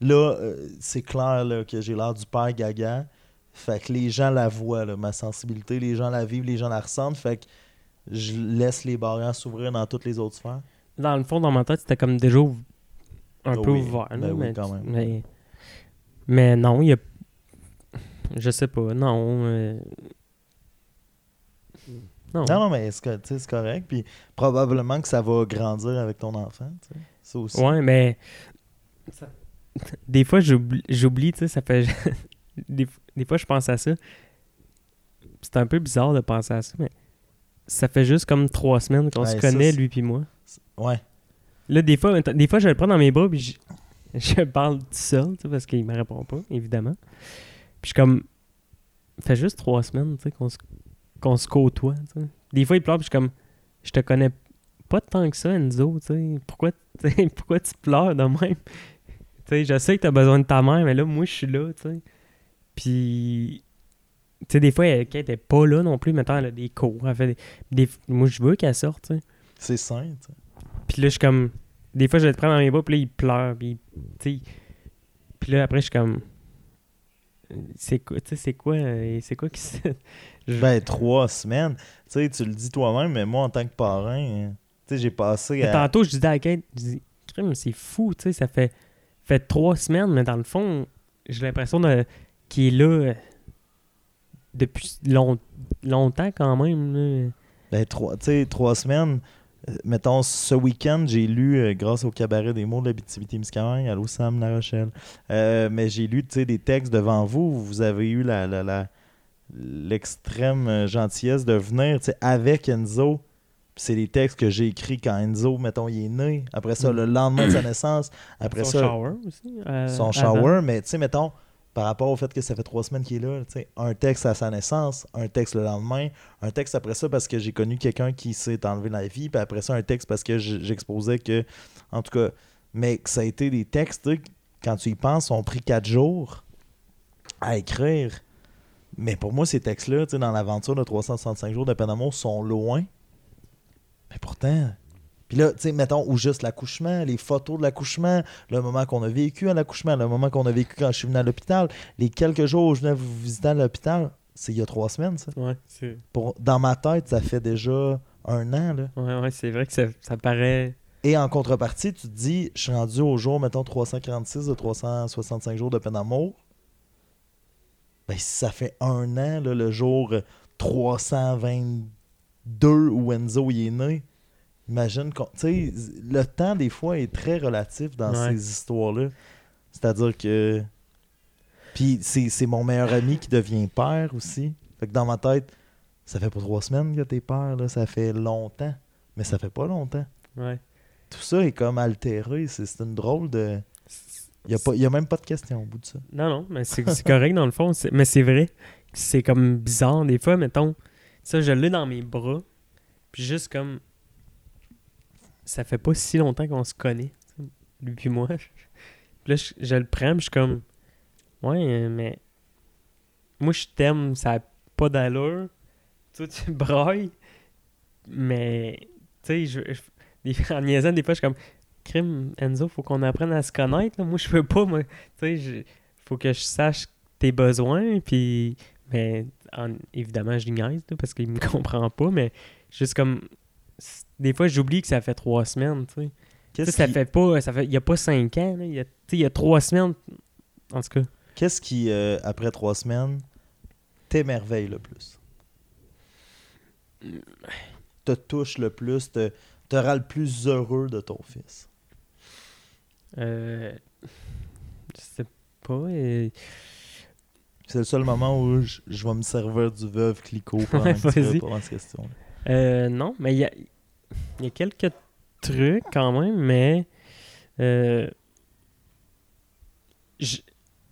Là, euh, c'est clair là, que j'ai l'air du père gaga. Fait que les gens la voient, là, ma sensibilité, les gens la vivent, les gens la ressentent. Fait que je laisse les barrières s'ouvrir dans toutes les autres sphères. dans le fond, dans ma tête, c'était comme déjà un peu ouvert. là, oui, mais, quand même. Mais, mais non, il y a. Je sais pas, non. euh, Non. Non, non, mais c'est correct. Puis probablement que ça va grandir avec ton enfant. tu sais. Ça aussi. Ouais, mais. ça- Des fois, j'oublie, j'oublie, tu sais, ça fait. des, des fois, je pense à ça. C'est un peu bizarre de penser à ça, mais. Ça fait juste comme trois semaines qu'on se Ouais, ça, connaît, lui puis moi. Ouais. Là, des fois, des fois, je le prends dans mes bras, puis je, je parle tout seul, tu sais, parce qu'il me répond pas, évidemment. Puis je suis comme. Ça fait juste trois semaines, tu sais, qu'on se, qu'on se côtoie. Des fois, il pleure, puis je suis comme. Je te connais pas tant que ça, Enzo, tu sais. Pourquoi, tu sais, pourquoi tu pleures de même? Je sais que t'as besoin de ta mère, mais là, moi, je suis là, tu sais. Puis. Tu sais, des fois, elle, elle était pas là non plus, maintenant, elle a des cours. Elle fait des, des- moi, je veux qu'elle sorte. C'est sain. Puis là, je suis comme. Des fois, je le prends dans mes bras, puis là, il pleure. Puis. Puis là, après, je suis comme. C'est quoi, tu sais, c'est quoi, euh, c'est quoi qui se. Je- Ben, trois semaines. Tu sais, tu le dis toi-même, mais moi, en tant que parrain, euh, tu sais, j'ai passé à. Tantôt, je disais à Kate, je dis, c'est fou, tu sais, ça fait, fait trois semaines, mais dans le fond, j'ai l'impression de- qu'il est là euh, depuis long- longtemps quand même. là. Ben, trois, tu sais, trois semaines. Euh, mettons, ce week-end, j'ai lu, euh, grâce au cabaret des mots de l'Abitibi-Témiscamingue, allô Sam La Rochelle, euh, mais j'ai lu, des textes devant vous. Vous avez eu la, la, l'extrême gentillesse de venir, avec Enzo. C'est des textes que j'ai écrits quand Enzo, mettons, il est né. Après ça, Mm. le lendemain de sa naissance. Après son ça, shower aussi. euh, son avant. shower, mais tu sais, mettons, par rapport au fait que ça fait trois semaines qu'il est là, tu sais, un texte à sa naissance, un texte le lendemain, un texte après ça parce que j'ai connu quelqu'un qui s'est enlevé la vie, puis après ça, un texte parce que j'exposais que, en tout cas, mais que ça a été des textes, quand tu y penses, ont pris quatre jours à écrire. Mais pour moi, ces textes-là, dans l'aventure de 365 jours de peine sont loin. Mais pourtant, puis là, tu sais, mettons, ou juste l'accouchement, les photos de l'accouchement, le moment qu'on a vécu à l'accouchement, le moment qu'on a vécu quand je suis venu à l'hôpital, les quelques jours où je venais vous visiter à l'hôpital, c'est il y a trois semaines, ça. Ouais, c'est Pour, dans ma tête, ça fait déjà un an, là. ouais, ouais, c'est vrai que ça, ça paraît. Et en contrepartie, tu te dis, je suis rendu au jour, mettons, 346 de 365 jours de peine d'amour. Ben, si ça fait un an, là, le jour euh, 322 où Enzo est né, imagine, tu sais, le temps des fois est très relatif dans Ouais. ces histoires-là. C'est-à-dire que. Puis c'est c'est mon meilleur ami qui devient père aussi. Fait que dans ma tête, ça fait pas trois semaines que t'es père, là, ça fait longtemps. Mais ça fait pas longtemps. Ouais. Tout ça est comme altéré. C'est c'est une drôle de. Il n'y a, pas- y a même pas de question au bout de ça. Non, non, mais c'est correct dans le fond. Mais c'est vrai. C'est comme bizarre des fois, mettons. Ça, je l'ai dans mes bras. Puis juste comme. Ça fait pas si longtemps qu'on se connaît, lui puis moi. Là, je, je le prends, je suis comme. Ouais, mais. Moi, je t'aime, ça a pas d'allure. Toi, tu brailles. Mais. Tu sais, je, en niaisant, des fois, je suis comme. Crime, Enzo, faut qu'on apprenne à se connaître. là. Moi, je veux pas, moi. Tu sais, faut que je sache tes besoins, puis... Mais en- évidemment, je là, parce qu'il me comprend pas, mais juste comme... Des fois, j'oublie que ça fait trois semaines, tu sais. Qu'est-ce Ça qui, fait pas... Ça fait... Il y a pas cinq ans, là. Il y a, il y a trois semaines. En tout cas, qu'est-ce qui, euh, après trois semaines, t'émerveille le plus? Te touche le plus, te, te rend le plus heureux de ton fils? euh... Je sais pas... euh, C'est le seul moment où je, je vais me servir du veuve Vas-y. réponds à cette question. Euh, non, mais il y a, il y a quelques trucs quand même, mais euh,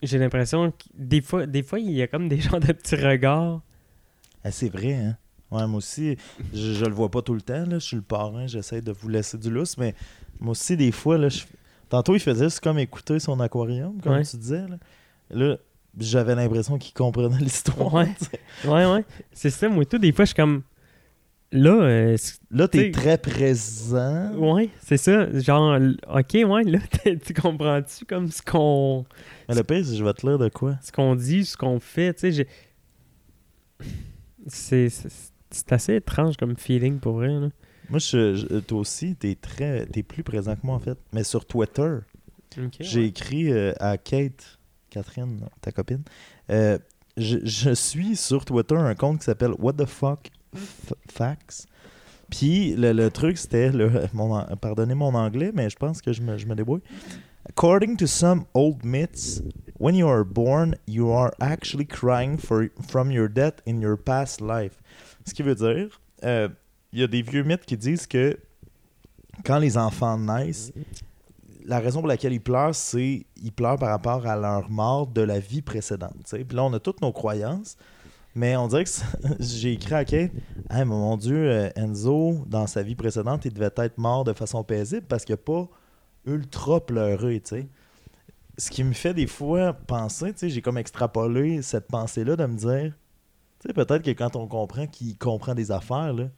j'ai l'impression que des fois, des fois, il y a comme des genres de petits regards. Ah, c'est vrai, hein? Ouais, moi aussi, je, je le vois pas tout le temps, là. Je suis le parrain, j'essaie de vous laisser du lousse, mais moi aussi, des fois, là, je- tantôt, il faisait juste comme écouter son aquarium, comme Ouais. tu disais, là. Là, j'avais l'impression qu'il comprenait l'histoire. Ouais, ouais. C'est ça, moi, tout, des fois, je suis comme. Là, euh, Là, t'es très présent. ouais, c'est ça. Genre, ok, ouais, là, tu comprends-tu comme ce qu'on Mais le pire, c'est je vais te lire de quoi? ce qu'on dit, ce qu'on fait, tu sais, j'ai- c'est assez étrange comme feeling pour vrai, là. Moi, je, je- toi aussi, t'es très, t'es plus présent que moi, en fait. Mais sur Twitter, J'ai ouais. écrit euh, à Kate, Catherine, ta copine. euh, je, je suis sur Twitter un compte qui s'appelle What the fuck Facts. Puis le, le truc, c'était, pardonnez mon anglais, mais je pense que je me, je me débrouille. According to some old myths, when you are born, you are actually crying for, from your death in your past life. Ce qui veut dire, euh, il y a des vieux mythes qui disent que quand les enfants naissent, la raison pour laquelle ils pleurent, c'est ils pleurent par rapport à leur mort de la vie précédente. tu sais. Puis là, on a toutes nos croyances, mais on dirait que j'ai écrit à Kate Hey, mon Dieu, euh, Enzo, dans sa vie précédente, il devait être mort de façon paisible parce qu'il n'a pas ultra pleuré. Ce qui me fait des fois penser, j'ai comme extrapolé cette pensée-là de me dire peut-être que quand on comprend qu'il comprend des affaires, là,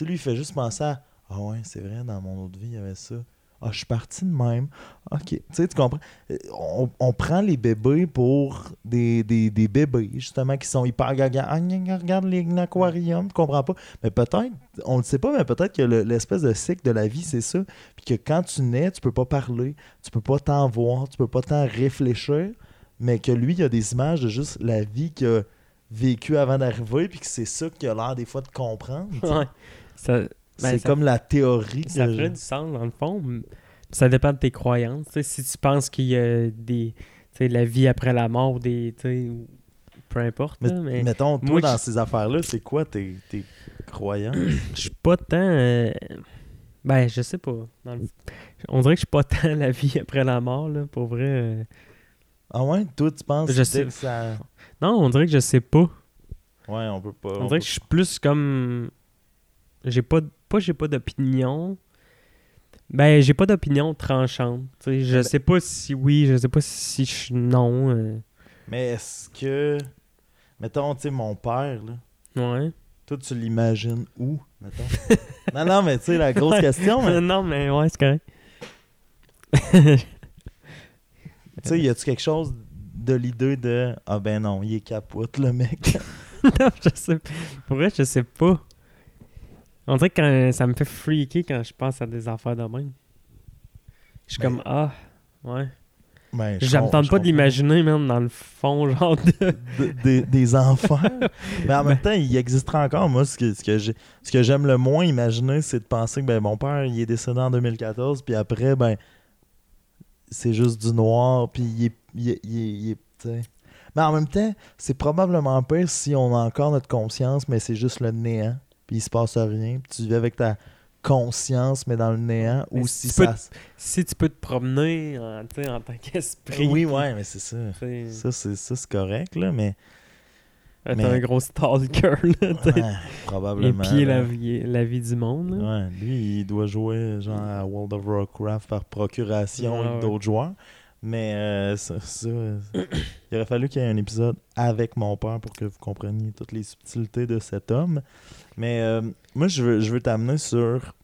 lui, il fait juste penser à Ah ouais, c'est vrai, dans mon autre vie, il y avait ça. Ah, je suis parti de même. OK. Tu sais, tu comprends? Euh, On, prend les bébés pour des, des, des bébés, justement, qui sont hyper gaga. Ah, regarde les- l'aquarium, tu comprends pas. Mais peut-être, on le sait pas, mais peut-être que le- l'espèce de cycle de la vie, c'est ça. Puis que quand tu nais, tu peux pas parler, tu peux pas t'en voir, tu peux pas t'en réfléchir, mais que lui, il a des images de juste la vie qu'il a vécue avant d'arriver, puis que c'est ça qu'il a l'air des fois de comprendre. Ça, c'est ça- comme la théorie. Ça que ferait je- du sens, dans le fond. Ça dépend de tes croyances. Si tu penses qu'il y a des. La vie après la mort, des. peu importe. Mais, mettons, toi, moi, dans je- ces affaires-là, c'est quoi tes, tes croyances? je suis pas tant. euh, Ben, je sais pas. Dans le- On dirait que je suis pas tant la vie après la mort, là, pour vrai. euh. ah ouais? Toi, tu penses Je dès sais. que ça... Non, on dirait que je sais pas. Ouais, on peut pas... On on dirait peut- que je suis plus comme. J'ai pas. Pas j'ai pas d'opinion. Ben, j'ai pas d'opinion tranchante. Je Ben- sais pas si oui, je sais pas si je non. euh. Mais est-ce que... Mettons, tu sais, mon père, là, Ouais. toi, tu l'imagines où, mettons? non, non, mais tu sais, la grosse Ouais. question, mais... non, mais ouais, c'est correct. Tu sais, y a-tu quelque chose de l'idée de... Ah ben non, il est capote, le mec? non, je sais Pour vrai, je sais pas. On dirait que quand, ça me fait freaker quand je pense à des affaires de même. Je suis Ben- comme, ah, ouais. Ben, je je pas de comprends. l'imaginer, même dans le fond, genre de. De- des- des enfants. Mais en même Ben. temps, il existera encore. Moi, ce que, ce que j'aime le moins imaginer, c'est de penser que ben, mon père, il est décédé en 2014, puis après, ben, c'est juste du noir, puis il est. Il est, il est- il est- mais en même temps, c'est probablement pire si on a encore notre conscience, mais c'est juste le néant, puis il se passe rien, puis tu vis avec ta conscience, mais dans le néant, Mais ou si si tu peux ça. Si tu peux te promener en, en tant qu'esprit. Oui, puis, ouais, mais c'est ça. Ça, c'est ça, c'est correct, là, mais. Mais- un gros stalker, là. Ouais, probablement. Épier là. la vie, la vie du monde. là. Ouais, lui, il doit jouer genre à World of Warcraft par procuration ouais. d'autres joueurs. Mais euh, ça, ça, il aurait fallu qu'il y ait un épisode avec mon père pour que vous compreniez toutes les subtilités de cet homme. Mais euh, moi, je veux, je veux t'amener sur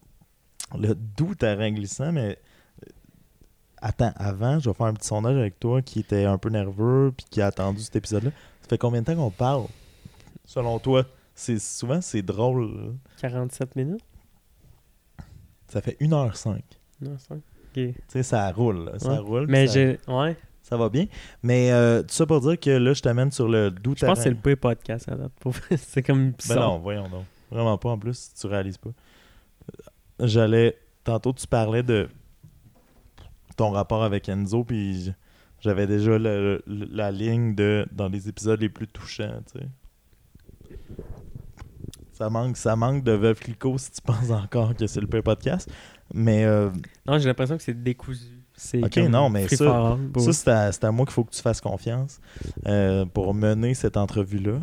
le doux terrain glissant, mais euh, attends, avant, je vais faire un petit sondage avec toi qui était un peu nerveux puis qui a attendu cet épisode-là. Ça fait combien de temps qu'on parle, selon toi? C'est souvent c'est drôle. là. 47 minutes? Ça fait 1h05. Non, ça. Ok. Tu sais, ça roule. là. Ça Ouais. roule. Mais ça, j'ai. Ouais. ça va bien. Mais euh, tout ça pour dire que là, je t'amène sur le doux Je pense que c'est le pire podcast à date. C'est comme Ben bizarre. non, voyons donc. Vraiment pas en plus, tu réalises pas. J'allais. Tantôt, tu parlais de ton rapport avec Enzo, puis j'avais déjà le- le- la ligne de dans les épisodes les plus touchants, tu sais. Ça manque, ça manque de Veuve Clicquot si tu penses encore que c'est le pire podcast. Mais euh, Non, j'ai l'impression que c'est décousu. Ok, non, mais ça- Ça, c'est à, c'est à moi qu'il faut que tu fasses confiance euh, pour mener cette entrevue-là.